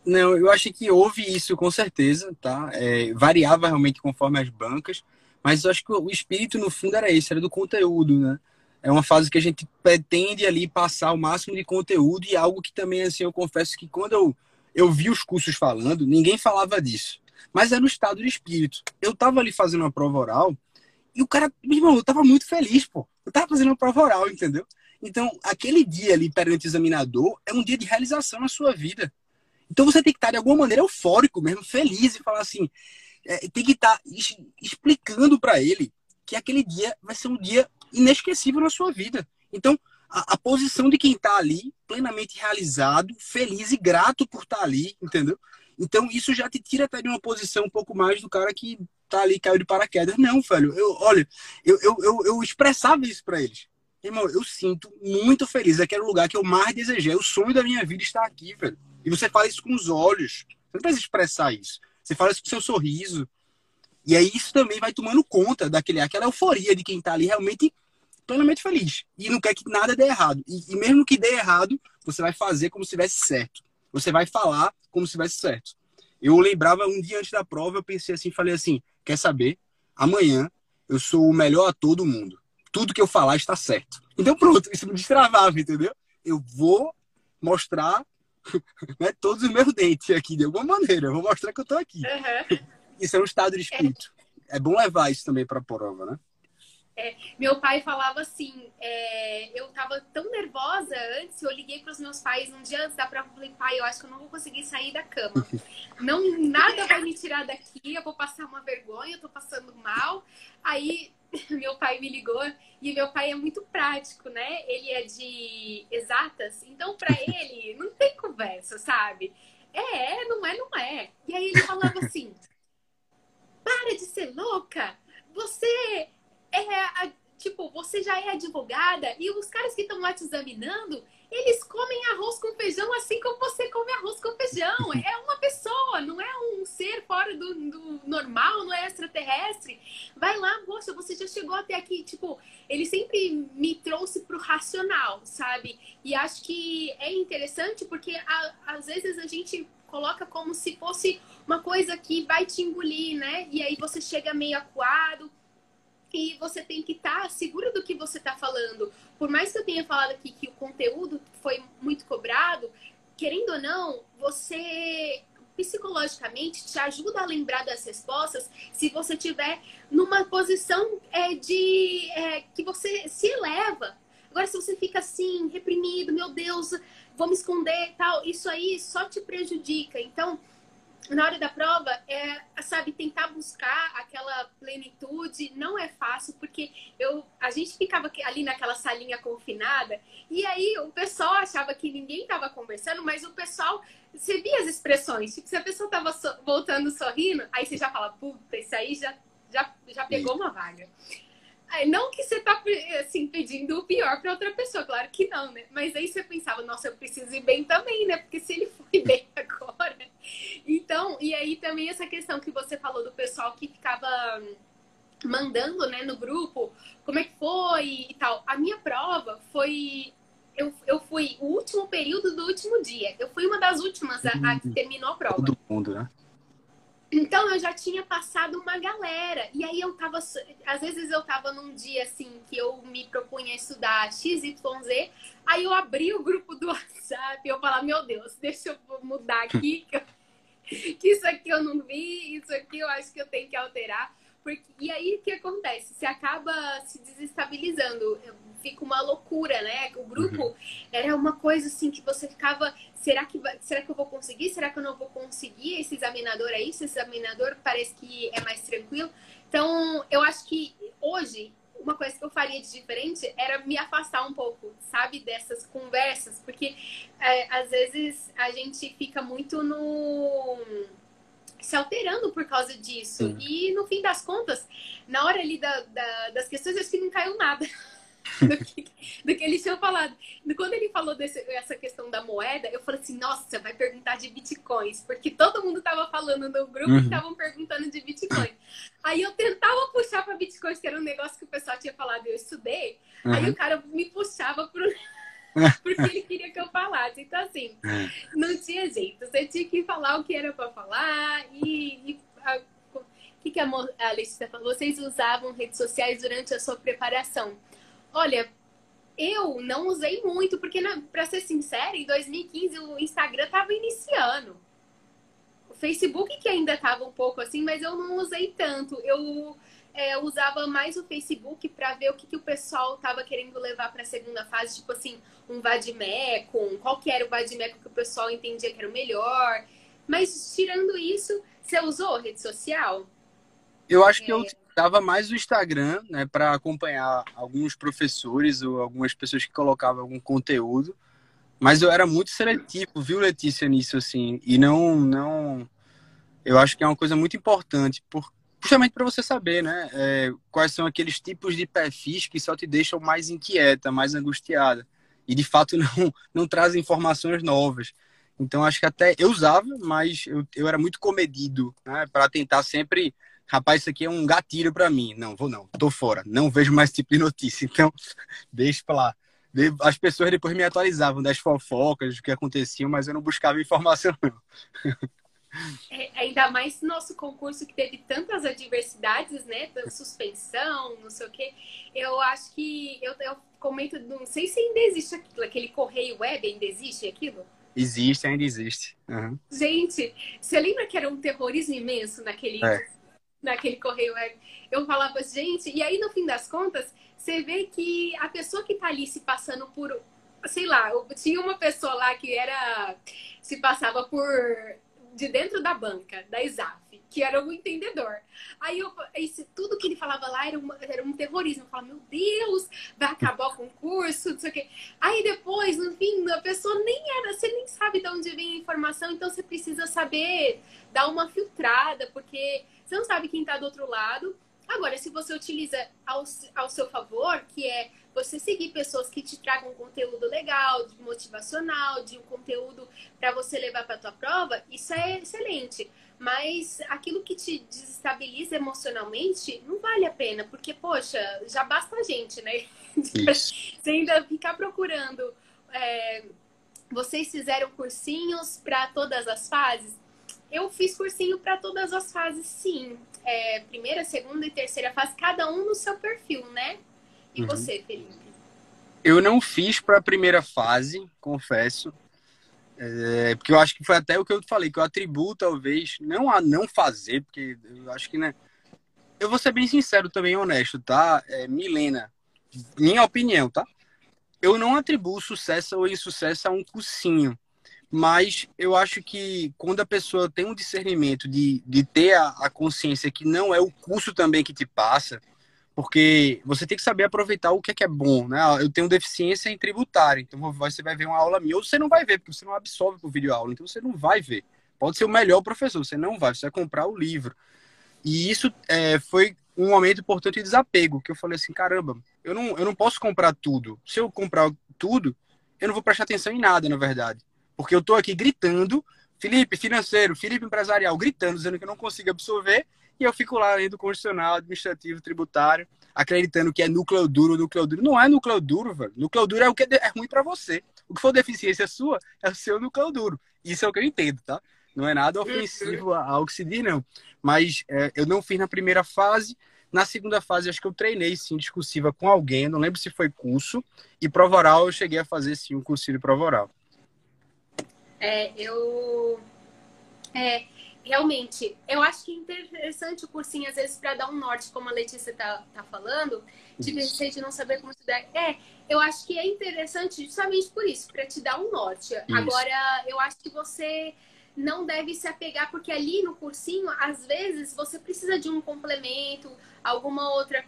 Não, eu acho que houve isso com certeza, tá? É, variava realmente conforme as bancas, mas eu acho que o espírito no fundo era esse, era do conteúdo, né? É uma fase que a gente pretende ali passar o máximo de conteúdo e algo que também, assim, eu confesso que quando eu, eu vi os cursos falando, ninguém falava disso. Mas era o estado de espírito. Eu tava ali fazendo uma prova oral e o cara, meu irmão, eu tava muito feliz, pô. Eu tava fazendo uma prova oral, entendeu? Então, aquele dia ali perante o examinador é um dia de realização na sua vida. Então, você tem que estar, de alguma maneira, eufórico mesmo, feliz e falar assim, é, tem que estar explicando para ele que aquele dia vai ser um dia inesquecível na sua vida. Então, a, a posição de quem está ali, plenamente realizado, feliz e grato por estar tá ali, entendeu? Então, isso já te tira até de uma posição um pouco mais do cara que tá ali, caiu de paraquedas. Não, velho, eu, olha, eu, eu, eu, eu expressava isso para eles. Irmão, eu sinto muito feliz. Aquele lugar que eu mais desejei. O sonho da minha vida está aqui, velho. E você fala isso com os olhos. Você não precisa expressar isso. Você fala isso com seu sorriso. E aí isso também vai tomando conta daquele, aquela euforia de quem tá ali realmente plenamente feliz. E não quer que nada dê errado. E, e mesmo que dê errado, você vai fazer como se tivesse certo. Você vai falar como se tivesse certo. Eu lembrava um dia antes da prova, eu pensei assim, falei assim, quer saber? Amanhã eu sou o melhor ator do mundo. Tudo que eu falar está certo. Então pronto, isso me destravava, entendeu? Eu vou mostrar né, todos os meus dentes aqui, de alguma maneira. Eu vou mostrar que eu estou aqui. Uhum. Isso é um estado de espírito. É, é bom levar isso também para a prova, né? É, meu pai falava assim, é, eu tava tão nervosa antes, eu liguei para os meus pais um dia antes da prova, falei, pai, eu acho que eu não vou conseguir sair da cama. Não, nada vai me tirar daqui, eu vou passar uma vergonha, eu tô passando mal. Aí meu pai me ligou e meu pai é muito prático, né? Ele é de exatas, então para ele não tem conversa, sabe? É, é, não é, não é. E aí ele falava assim: para de ser louca, você é, tipo, você já é advogada e os caras que estão lá te examinando, eles comem arroz com feijão assim como você come arroz com feijão. É uma pessoa, não é um ser fora do, do normal, não é extraterrestre. Vai lá, poxa, você já chegou até aqui. Tipo, ele sempre me trouxe pro racional, sabe? E acho que é interessante porque a, às vezes a gente coloca como se fosse uma coisa que vai te engolir, né? E aí você chega meio acuado e você tem que estar tá seguro do que você está falando. Por mais que eu tenha falado aqui que o conteúdo foi muito cobrado, querendo ou não, você psicologicamente te ajuda a lembrar das respostas se você tiver numa posição é, de é, que você se eleva. Agora, se você fica assim, reprimido, meu Deus, vou me esconder tal, isso aí só te prejudica. Então, na hora da prova, é, sabe, tentar buscar aquela plenitude não é fácil, porque eu, a gente ficava ali naquela salinha confinada, e aí o pessoal achava que ninguém estava conversando, mas o pessoal, você via as expressões, tipo, se a pessoa estava so, voltando sorrindo, aí você já fala, puta, isso aí já, já, já pegou uma vaga. Não que você tá assim, pedindo o pior para outra pessoa, claro que não, né? Mas aí você pensava, nossa, eu preciso ir bem também, né? Porque se ele foi bem agora. Então, e aí também essa questão que você falou do pessoal que ficava mandando, né, no grupo, como é que foi e tal. A minha prova foi. Eu, eu fui o último período do último dia. Eu fui uma das últimas a, a que terminou a prova. Todo mundo, né? Então eu já tinha passado uma galera. E aí eu tava. Às vezes eu tava num dia assim que eu me propunha estudar XYZ. Aí eu abri o grupo do WhatsApp e eu falava, meu Deus, deixa eu mudar aqui. que isso aqui eu não vi, isso aqui eu acho que eu tenho que alterar. Porque, e aí o que acontece? Você acaba se desestabilizando. Fica uma loucura, né? O grupo uhum. era uma coisa assim que você ficava, será que será que eu vou conseguir? Será que eu não vou conseguir? Esse examinador aí, esse examinador parece que é mais tranquilo. Então, eu acho que hoje uma coisa que eu faria de diferente era me afastar um pouco, sabe, dessas conversas, porque é, às vezes a gente fica muito no se alterando por causa disso. Sim. E no fim das contas, na hora ali da, da, das questões, acho que não caiu nada. do, que, do que eles tinham falado. Quando ele falou dessa questão da moeda, eu falei assim: nossa, vai perguntar de bitcoins, porque todo mundo tava falando no grupo uhum. estavam perguntando de bitcoin. Aí eu tentava puxar para bitcoins, que era um negócio que o pessoal tinha falado, eu estudei. Uhum. Aí o cara me puxava pro. porque ele queria que eu falasse. Então, assim, é. não tinha jeito. Você tinha que falar o que era para falar e, e o que, que a, a Letícia falou? Vocês usavam redes sociais durante a sua preparação? Olha, eu não usei muito, porque, para ser sincera, em 2015 o Instagram estava iniciando. O Facebook que ainda estava um pouco assim, mas eu não usei tanto. Eu é, usava mais o Facebook para ver o que, que o pessoal estava querendo levar para a segunda fase, tipo assim, um Vadimeco, qual que era o Vadimeco que o pessoal entendia que era o melhor. Mas tirando isso, você usou rede social? Eu acho que eu usava mais o Instagram, né, para acompanhar alguns professores ou algumas pessoas que colocavam algum conteúdo. Mas eu era muito seletivo, viu, Letícia, nisso, assim. E não, não. Eu acho que é uma coisa muito importante, por, justamente para você saber, né, é, quais são aqueles tipos de perfis que só te deixam mais inquieta, mais angustiada. E de fato não, não trazem informações novas. Então acho que até eu usava, mas eu, eu era muito comedido, né, para tentar sempre rapaz, isso aqui é um gatilho para mim. Não, vou não, tô fora. Não vejo mais esse tipo de notícia. Então, deixa pra lá. As pessoas depois me atualizavam das fofocas, do que acontecia, mas eu não buscava informação, não. É, ainda mais nosso concurso que teve tantas adversidades, né? Suspensão, não sei o quê. Eu acho que eu, eu comento, não sei se ainda existe aquilo, aquele correio web ainda existe aquilo? Existe, ainda existe. Uhum. Gente, você lembra que era um terrorismo imenso naquele é naquele correio web. Eu falava, gente, e aí no fim das contas, você vê que a pessoa que tá ali se passando por, sei lá, tinha uma pessoa lá que era, se passava por, de dentro da banca, da ISAF que era um entendedor. Aí eu, tudo que ele falava lá era, uma, era um terrorismo. Eu falava, meu Deus, vai acabar o concurso, não sei o quê. Aí depois, no fim, a pessoa nem era, você nem sabe de onde vem a informação, então você precisa saber dar uma filtrada, porque você não sabe quem está do outro lado. Agora, se você utiliza ao, ao seu favor, que é você seguir pessoas que te tragam um conteúdo legal, de motivacional, de um conteúdo para você levar para tua prova, isso é excelente. Mas aquilo que te desestabiliza emocionalmente não vale a pena, porque, poxa, já basta a gente, né? Você ainda ficar procurando. É, vocês fizeram cursinhos para todas as fases? Eu fiz cursinho para todas as fases, sim. É, primeira, segunda e terceira fase, cada um no seu perfil, né? E uhum. você, Felipe? Eu não fiz para a primeira fase, confesso. É, porque eu acho que foi até o que eu falei, que eu atribuo talvez, não a não fazer, porque eu acho que, né? Eu vou ser bem sincero também, honesto, tá? É, Milena, minha opinião, tá? Eu não atribuo sucesso ou insucesso a um cursinho, mas eu acho que quando a pessoa tem um discernimento de, de ter a, a consciência que não é o curso também que te passa, porque você tem que saber aproveitar o que é, que é bom, né? Eu tenho deficiência em tributário, então você vai ver uma aula minha, ou você não vai ver, porque você não absorve por vídeo aula, então você não vai ver. Pode ser o melhor professor, você não vai, você vai comprar o livro. E isso é, foi um momento importante de desapego, que eu falei assim, caramba, eu não, eu não posso comprar tudo. Se eu comprar tudo, eu não vou prestar atenção em nada, na verdade. Porque eu tô aqui gritando, Felipe financeiro, Felipe empresarial, gritando, dizendo que eu não consigo absorver, e eu fico lá lendo constitucional, administrativo, tributário, acreditando que é núcleo duro, núcleo duro. Não é núcleo duro, velho. Núcleo duro é o que é ruim para você. O que for deficiência sua é o seu núcleo duro. Isso é o que eu entendo, tá? Não é nada ofensivo ao que se diz, não. Mas é, eu não fiz na primeira fase. Na segunda fase, acho que eu treinei, sim, discursiva com alguém. não lembro se foi curso. E prova oral, eu cheguei a fazer, sim, um curso de prova oral. É, eu... É, realmente, eu acho que é interessante o cursinho, às vezes, para dar um norte, como a Letícia tá, tá falando, de receio de não saber como estudar. É, eu acho que é interessante justamente por isso, para te dar um norte. Isso. Agora, eu acho que você não deve se apegar, porque ali no cursinho, às vezes, você precisa de um complemento, alguma outra,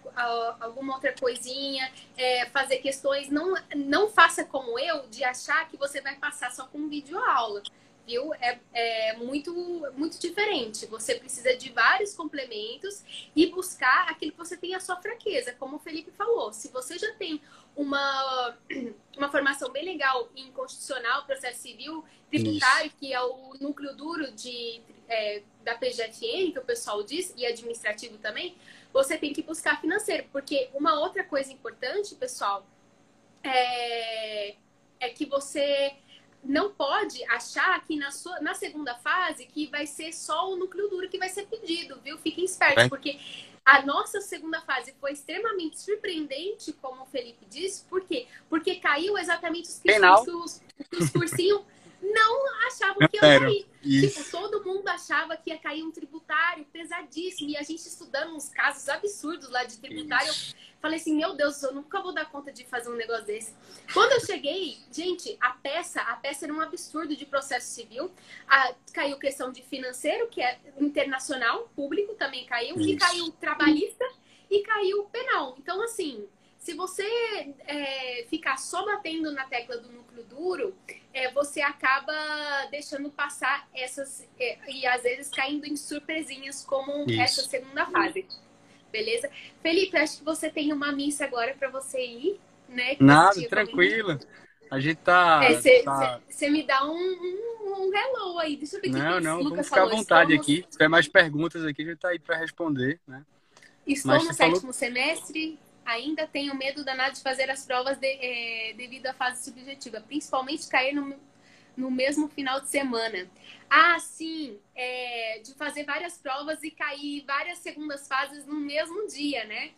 alguma outra coisinha, é, fazer questões. Não, não faça como eu, de achar que você vai passar só com vídeo aula viu? É, é muito, muito diferente. Você precisa de vários complementos e buscar aquilo que você tem a sua fraqueza, como o Felipe falou. Se você já tem uma, uma formação bem legal em constitucional, processo civil, tributário, Isso. que é o núcleo duro de, é, da PGFN, que o pessoal diz, e administrativo também, você tem que buscar financeiro. Porque uma outra coisa importante, pessoal, é, é que você não pode achar que na, sua, na segunda fase que vai ser só o núcleo duro que vai ser pedido, viu? Fiquem espertos, é. porque a nossa segunda fase foi extremamente surpreendente, como o Felipe disse. Por quê? Porque caiu exatamente os que os, os cursinhos não achavam que ia cair. Tipo, todo mundo achava que ia cair um tributário pesadíssimo. E a gente estudando uns casos absurdos lá de tributário. Isso. Falei assim, meu Deus, eu nunca vou dar conta de fazer um negócio desse. Quando eu cheguei, gente, a peça, a peça era um absurdo de processo civil. A, caiu questão de financeiro, que é internacional, público também caiu, Isso. e caiu trabalhista e caiu penal. Então, assim, se você é, ficar só batendo na tecla do núcleo duro, é, você acaba deixando passar essas é, e às vezes caindo em surpresinhas como Isso. essa segunda fase beleza? Felipe, acho que você tem uma missa agora para você ir, né? Nada, tranquilo. A gente tá. Você é, tá... me dá um, um, um, hello aí. Deixa eu ver Não, não, vamos ficar à vontade Estamos... aqui. Se tiver mais perguntas aqui, a gente tá aí para responder, né? Estou Mas no sétimo falou... semestre, ainda tenho medo danado de fazer as provas de, é, devido à fase subjetiva, principalmente cair no, no mesmo final de semana. Ah, sim, é, de fazer várias provas e cair várias segundas fases no mesmo dia, né?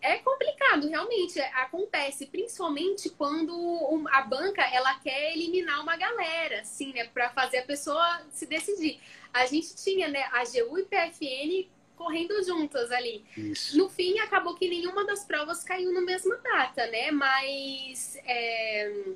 É complicado, realmente, é, acontece, principalmente quando a banca ela quer eliminar uma galera, assim, né, para fazer a pessoa se decidir. A gente tinha, né, a GU e PFN correndo juntas ali. Isso. No fim, acabou que nenhuma das provas caiu na mesma data, né? Mas é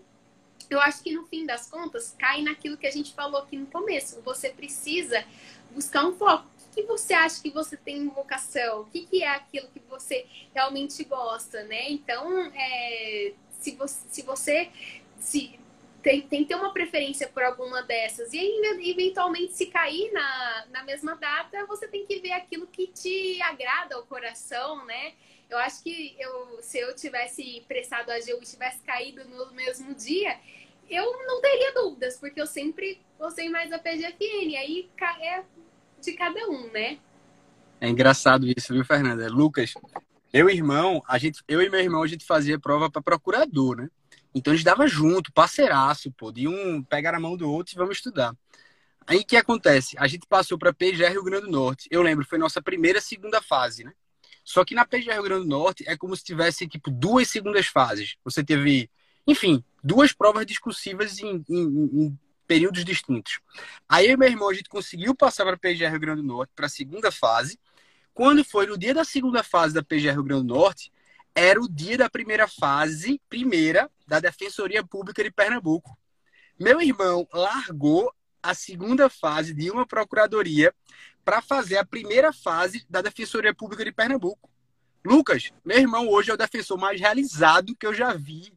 eu acho que no fim das contas cai naquilo que a gente falou aqui no começo. Você precisa buscar um foco. O que você acha que você tem vocação? O que, é aquilo que você realmente gosta, né? Então, é, se você, se, você se, tem, tem que ter uma preferência por alguma dessas. E aí, eventualmente, se cair na, na mesma data, você tem que ver aquilo que te agrada ao coração, né? Eu acho que eu, se eu tivesse prestado a GU e tivesse caído no mesmo dia, eu não teria dúvidas, porque eu sempre gostei mais da PGFN. Aí é de cada um, né? É engraçado isso, viu, Fernanda? Lucas, eu e irmão, a gente, eu e meu irmão, a gente fazia prova para procurador, né? Então a gente dava junto, parceiraço, pô, de um pegar a mão do outro e vamos estudar. Aí o que acontece? A gente passou para PGR Rio Grande do Norte. Eu lembro, foi nossa primeira segunda fase, né? Só que na PGR Rio Grande do Norte é como se tivesse tipo duas segundas fases. Você teve enfim, duas provas discursivas em, em, em períodos distintos. Aí meu irmão, a gente conseguiu passar para PGR Rio Grande do Norte, para a segunda fase. Quando foi no dia da segunda fase da PGR Rio Grande do Norte, era o dia da primeira fase, primeira, da Defensoria Pública de Pernambuco. Meu irmão largou a segunda fase de uma procuradoria para fazer a primeira fase da Defensoria Pública de Pernambuco. Lucas, meu irmão hoje é o defensor mais realizado que eu já vi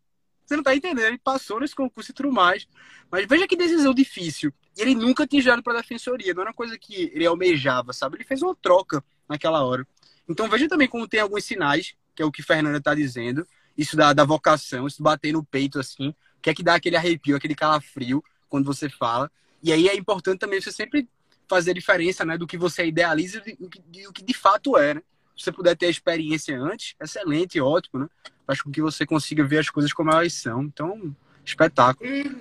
você não tá entendendo. Ele passou nesse concurso e tudo mais. Mas veja que decisão difícil. Ele nunca tinha jogado para a defensoria. Não era uma coisa que ele almejava, sabe? Ele fez uma troca naquela hora. Então veja também como tem alguns sinais, que é o que Fernanda está dizendo. Isso da, da vocação, isso bater no peito assim. Que é que dá aquele arrepio, aquele calafrio quando você fala. E aí é importante também você sempre fazer a diferença né, do que você idealiza e do que de fato é, né? Se você puder ter a experiência antes, excelente, ótimo, né? Faz com que você consiga ver as coisas como elas são. Então, espetáculo. Hum,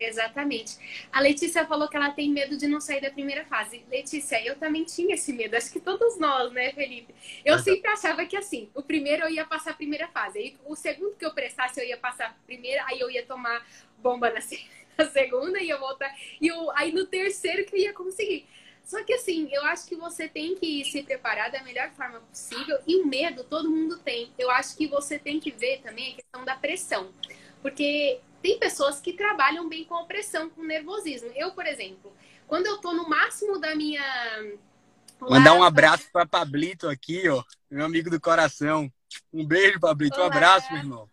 exatamente. A Letícia falou que ela tem medo de não sair da primeira fase. Letícia, eu também tinha esse medo. Acho que todos nós, né, Felipe? Eu sempre achava que assim, o primeiro eu ia passar a primeira fase. Aí o segundo que eu prestasse, eu ia passar a primeira, aí eu ia tomar bomba na, segunda e eu voltar. E eu, aí no terceiro que eu ia conseguir. Só que assim, eu acho que você tem que se preparar da melhor forma possível e o medo todo mundo tem. Eu acho que você tem que ver também a questão da pressão. Porque tem pessoas que trabalham bem com a pressão, com nervosismo. Eu, por exemplo, quando eu tô no máximo da minha. Mandar um abraço para Pablito aqui, ó, meu amigo do coração. Um beijo, Pablito. Olá. Um abraço, meu irmão.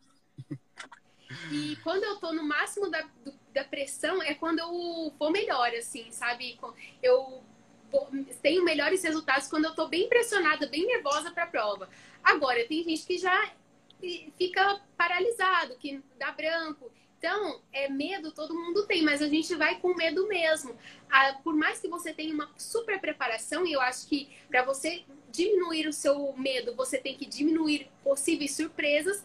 E quando eu tô no máximo da, da pressão, é quando eu vou melhor, assim, sabe? Eu tenho melhores resultados quando eu tô bem pressionada, bem nervosa para a prova. Agora, tem gente que já fica paralisado, que dá branco. Então, é medo todo mundo tem, mas a gente vai com medo mesmo. Ah, por mais que você tenha uma super preparação, e eu acho que para você diminuir o seu medo, você tem que diminuir possíveis surpresas.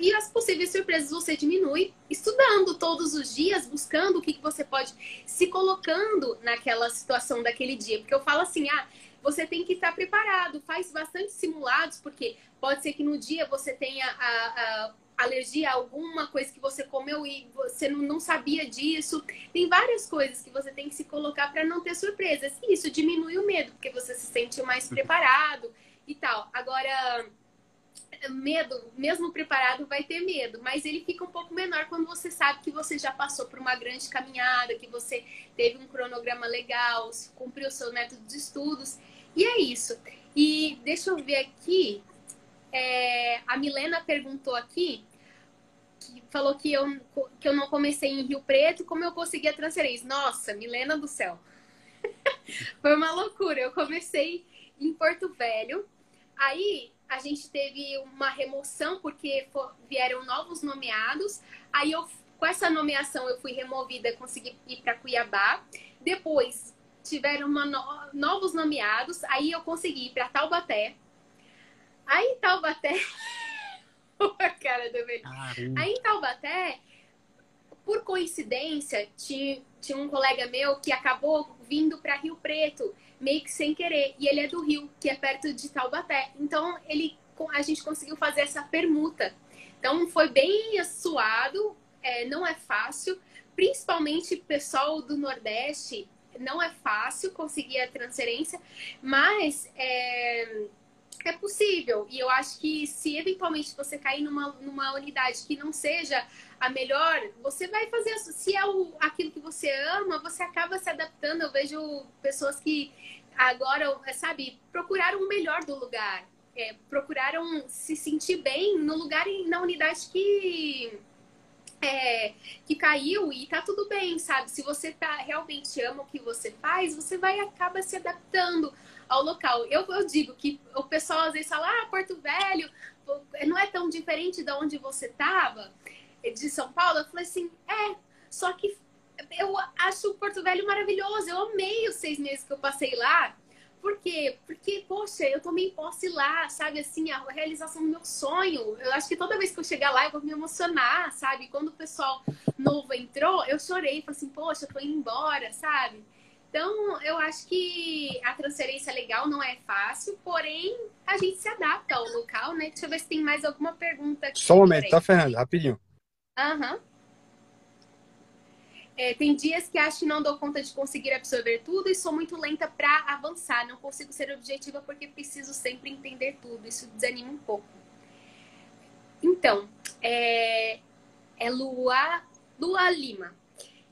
E as possíveis surpresas você diminui estudando todos os dias, buscando o que, que você pode, se colocando naquela situação daquele dia. Porque eu falo assim, ah, você tem que estar preparado, faz bastante simulados, porque pode ser que no dia você tenha a, a alergia a alguma coisa que você comeu e você não sabia disso. Tem várias coisas que você tem que se colocar para não ter surpresas. E isso diminui o medo, porque você se sente mais preparado e tal. Agora, medo, mesmo preparado, vai ter medo, mas ele fica um pouco menor quando você sabe que você já passou por uma grande caminhada, que você teve um cronograma legal, cumpriu o seu método de estudos. E é isso. E deixa eu ver aqui. É, a Milena perguntou aqui falou que eu, que eu não comecei em Rio Preto, como eu consegui a transferência? Nossa, Milena do céu. Foi uma loucura. Eu comecei em Porto Velho. Aí a gente teve uma remoção porque vieram novos nomeados. Aí eu, com essa nomeação, eu fui removida, consegui ir para Cuiabá. Depois tiveram no... novos nomeados. Aí eu consegui ir para Taubaté. Aí Taubaté a cara do Aí em Taubaté, por coincidência, tinha, tinha um colega meu que acabou vindo para Rio Preto, meio que sem querer. E ele é do Rio, que é perto de Taubaté. Então ele, a gente conseguiu fazer essa permuta. Então foi bem suado, é, não é fácil. Principalmente pessoal do Nordeste, não é fácil conseguir a transferência, mas é, é possível. E eu acho que se eventualmente você cair numa, numa unidade que não seja a melhor, você vai fazer. Se é o, aquilo que você ama, você acaba se adaptando. Eu vejo pessoas que agora, sabe, procuraram o melhor do lugar. É, procuraram se sentir bem no lugar e na unidade que é, que caiu e tá tudo bem, sabe? Se você tá realmente ama o que você faz, você vai acaba se adaptando ao local. Eu, eu digo que o pessoal às vezes fala, ah, Porto Velho não é tão diferente de onde você estava, de São Paulo. Eu falei assim, é, só que eu acho Porto Velho maravilhoso. Eu amei os seis meses que eu passei lá. Por quê? Porque, poxa, eu tomei posse lá, sabe? Assim, a realização do meu sonho. Eu acho que toda vez que eu chegar lá, eu vou me emocionar, sabe? Quando o pessoal novo entrou, eu chorei. Falei assim, poxa, eu tô indo embora, sabe? Então, eu acho que a transferência legal não é fácil, porém, a gente se adapta ao local, né? Deixa eu ver se tem mais alguma pergunta aqui. Só um momento, tá, Fernanda? Rapidinho. Aham. Uhum. É, tem dias que acho que não dou conta de conseguir absorver tudo e sou muito lenta para avançar. Não consigo ser objetiva porque preciso sempre entender tudo. Isso desanima um pouco. Então, é, é Lua, Lua Lima.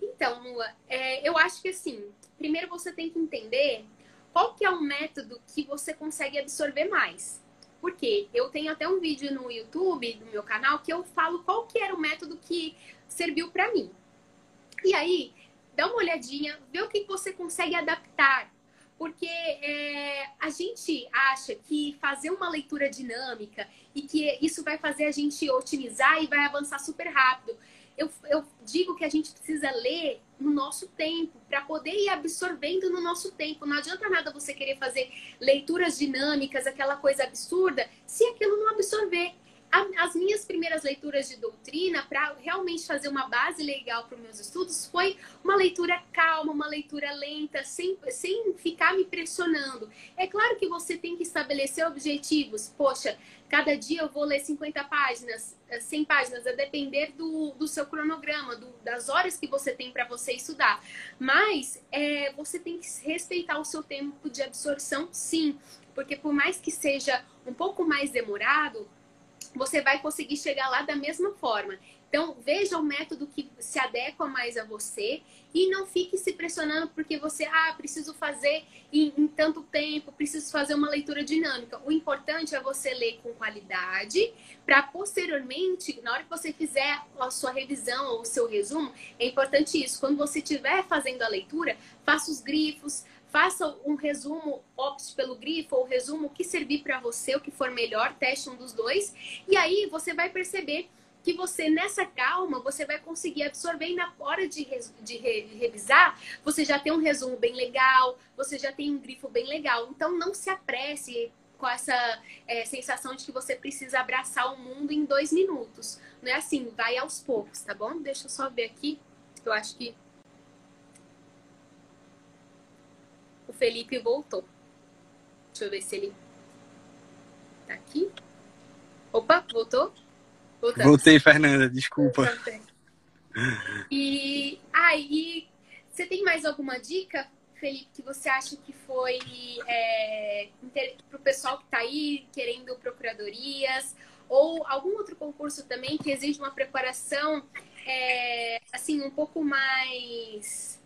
Então, Lua, é, eu acho que assim, primeiro você tem que entender qual que é o método que você consegue absorver mais. Porque eu tenho até um vídeo no YouTube, do meu canal, que eu falo qual que era o método que serviu para mim. E aí, dá uma olhadinha, vê o que você consegue adaptar. Porque é, a gente acha que fazer uma leitura dinâmica e que isso vai fazer a gente otimizar e vai avançar super rápido eu, eu digo que a gente precisa ler no nosso tempo, para poder ir absorvendo no nosso tempo. Não adianta nada você querer fazer leituras dinâmicas, aquela coisa absurda, se aquilo não absorver. As minhas primeiras leituras de doutrina, para realmente fazer uma base legal para os meus estudos, foi uma leitura calma, uma leitura lenta, sem, sem ficar me pressionando. É claro que você tem que estabelecer objetivos. Poxa, cada dia eu vou ler 50 páginas, 100 páginas, a depender do, do seu cronograma, do, das horas que você tem para você estudar. Mas é, você tem que respeitar o seu tempo de absorção, sim. Porque por mais que seja um pouco mais demorado, você vai conseguir chegar lá da mesma forma. Então, veja o método que se adequa mais a você e não fique se pressionando porque você, ah, preciso fazer em, em, tanto tempo, preciso fazer uma leitura dinâmica. O importante é você ler com qualidade, para posteriormente, na hora que você fizer a sua revisão ou o seu resumo, é importante isso. Quando você estiver fazendo a leitura, faça os grifos, Faça um resumo, opte pelo grifo ou resumo que servir para você, o que for melhor, teste um dos dois. E aí você vai perceber que você, nessa calma, você vai conseguir absorver e na hora de, de re revisar, você já tem um resumo bem legal, você já tem um grifo bem legal. Então não se apresse com essa é, sensação de que você precisa abraçar o mundo em dois minutos. Não é assim, vai aos poucos, tá bom? Deixa eu só ver aqui. Eu acho que Felipe voltou. Deixa eu ver se ele tá aqui. Opa, voltou? Voltamos. Voltei, Fernanda, desculpa. E aí, você tem mais alguma dica, Felipe, que você acha que foi é, para o pessoal que está aí querendo procuradorias ou algum outro concurso também que exige uma preparação é, assim um pouco mais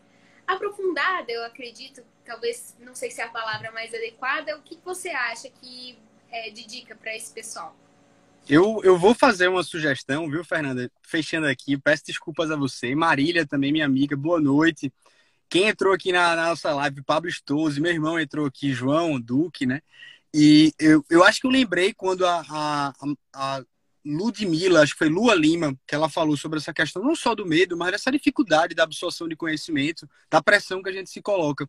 aprofundada, eu acredito, talvez, não sei se é a palavra mais adequada, o que você acha que é de dica para esse pessoal? Eu, eu vou fazer uma sugestão, viu, Fernanda? Fechando aqui, peço desculpas a você. Marília, também minha amiga, boa noite. Quem entrou aqui na, na nossa live, Pablo Stouze, meu irmão entrou aqui, João Duque, né? E eu, eu acho que eu lembrei quando a, a, a Ludmilla, acho que foi Lua Lima, que ela falou sobre essa questão não só do medo, mas dessa dificuldade da absorção de conhecimento, da pressão que a gente se coloca.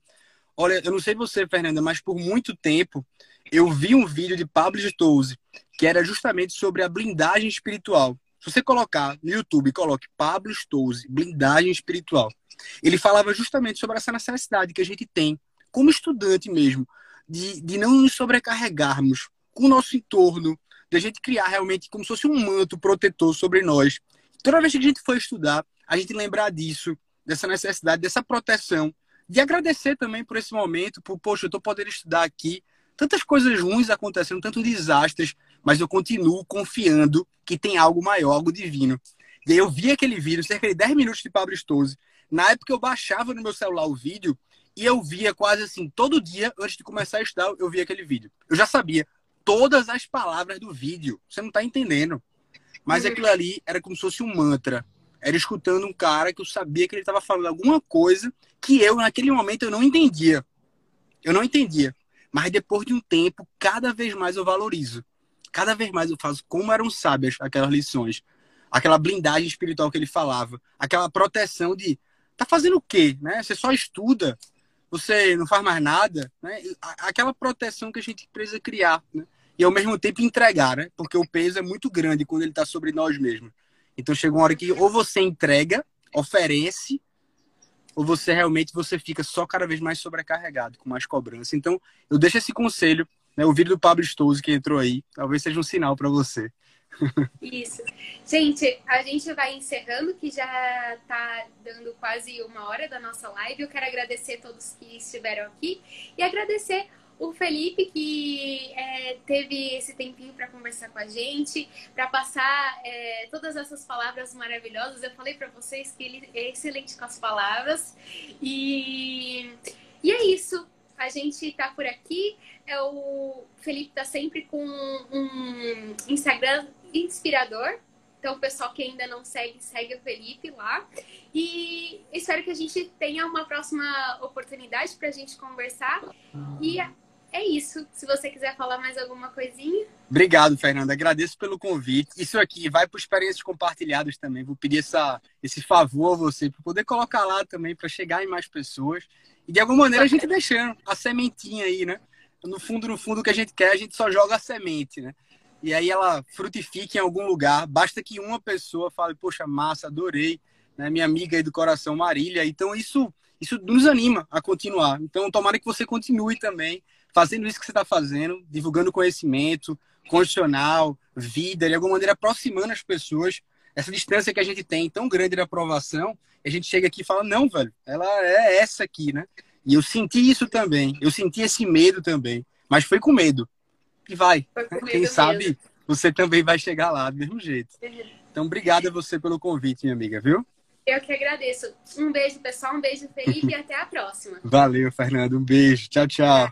Olha, eu não sei você, Fernanda, mas por muito tempo eu vi um vídeo de Pablo Stouze que era justamente sobre a blindagem espiritual. Se você colocar no YouTube, coloque Pablo Stouze, blindagem espiritual. Ele falava justamente sobre essa necessidade que a gente tem, como estudante mesmo, de, de não nos sobrecarregarmos com o nosso entorno, de a gente criar realmente como se fosse um manto protetor sobre nós. Toda vez que a gente for estudar, a gente lembrar disso, dessa necessidade, dessa proteção, de agradecer também por esse momento, por, poxa, eu estou podendo estudar aqui, tantas coisas ruins acontecendo, tantos desastres, mas eu continuo confiando que tem algo maior, algo divino. E aí eu vi aquele vídeo, cerca de 10 minutos de Pablo Stose. Na época eu baixava no meu celular o vídeo e eu via quase assim, todo dia, antes de começar a estudar, eu via aquele vídeo. Eu já sabia todas as palavras do vídeo. Você não está entendendo. Mas uhum. aquilo ali era como se fosse um mantra. Era escutando um cara que eu sabia que ele estava falando alguma coisa que eu, naquele momento, eu não entendia. Eu não entendia. Mas depois de um tempo, cada vez mais eu valorizo cada vez mais eu faço como eram sábias aquelas lições. Aquela blindagem espiritual que ele falava. Aquela proteção de tá fazendo o quê? Né? Você só estuda, você não faz mais nada. Né? Aquela proteção que a gente precisa criar. Né? E ao mesmo tempo entregar, né? porque o peso é muito grande quando ele está sobre nós mesmos. Então chega uma hora que ou você entrega, oferece, ou você realmente você fica só cada vez mais sobrecarregado, com mais cobrança. Então, eu deixo esse conselho né, o vídeo do Pablo Stouze que entrou aí, talvez seja um sinal para você. Isso. Gente, a gente vai encerrando, que já está dando quase uma hora da nossa live. Eu quero agradecer a todos que estiveram aqui e agradecer o Felipe que é, teve esse tempinho para conversar com a gente, para passar é, todas essas palavras maravilhosas. Eu falei para vocês que ele é excelente com as palavras e, e é isso. A gente está por aqui. É o Felipe está sempre com um Instagram inspirador. Então, o pessoal que ainda não segue, segue o Felipe lá. E espero que a gente tenha uma próxima oportunidade para a gente conversar. E é isso. Se você quiser falar mais alguma coisinha. Obrigado, Fernanda. Agradeço pelo convite. Isso aqui vai para experiências compartilhadas também. Vou pedir essa, esse favor a você para poder colocar lá também para chegar em mais pessoas. E de alguma maneira a gente deixando a sementinha aí, né? No fundo, no fundo, o que a gente quer, a gente só joga a semente, né? e aí ela frutifique em algum lugar. Basta que uma pessoa fale, poxa, massa, adorei, né? Minha amiga aí do coração, Marília. Então isso, isso nos anima a continuar. Então tomara que você continue também fazendo isso que você está fazendo, divulgando conhecimento, condicional, vida, de alguma maneira aproximando as pessoas. Essa distância que a gente tem tão grande de aprovação, a gente chega aqui e fala, não, velho, ela é essa aqui, né? E eu senti isso também, eu senti esse medo também, mas foi com medo e vai. Quem sabe mesmo. você também vai chegar lá do mesmo jeito. Então, obrigada a você pelo convite, minha amiga, viu? Eu que agradeço. Um beijo, pessoal. Um beijo, Felipe, e até a próxima. Valeu, Fernando. Um beijo. Tchau, tchau.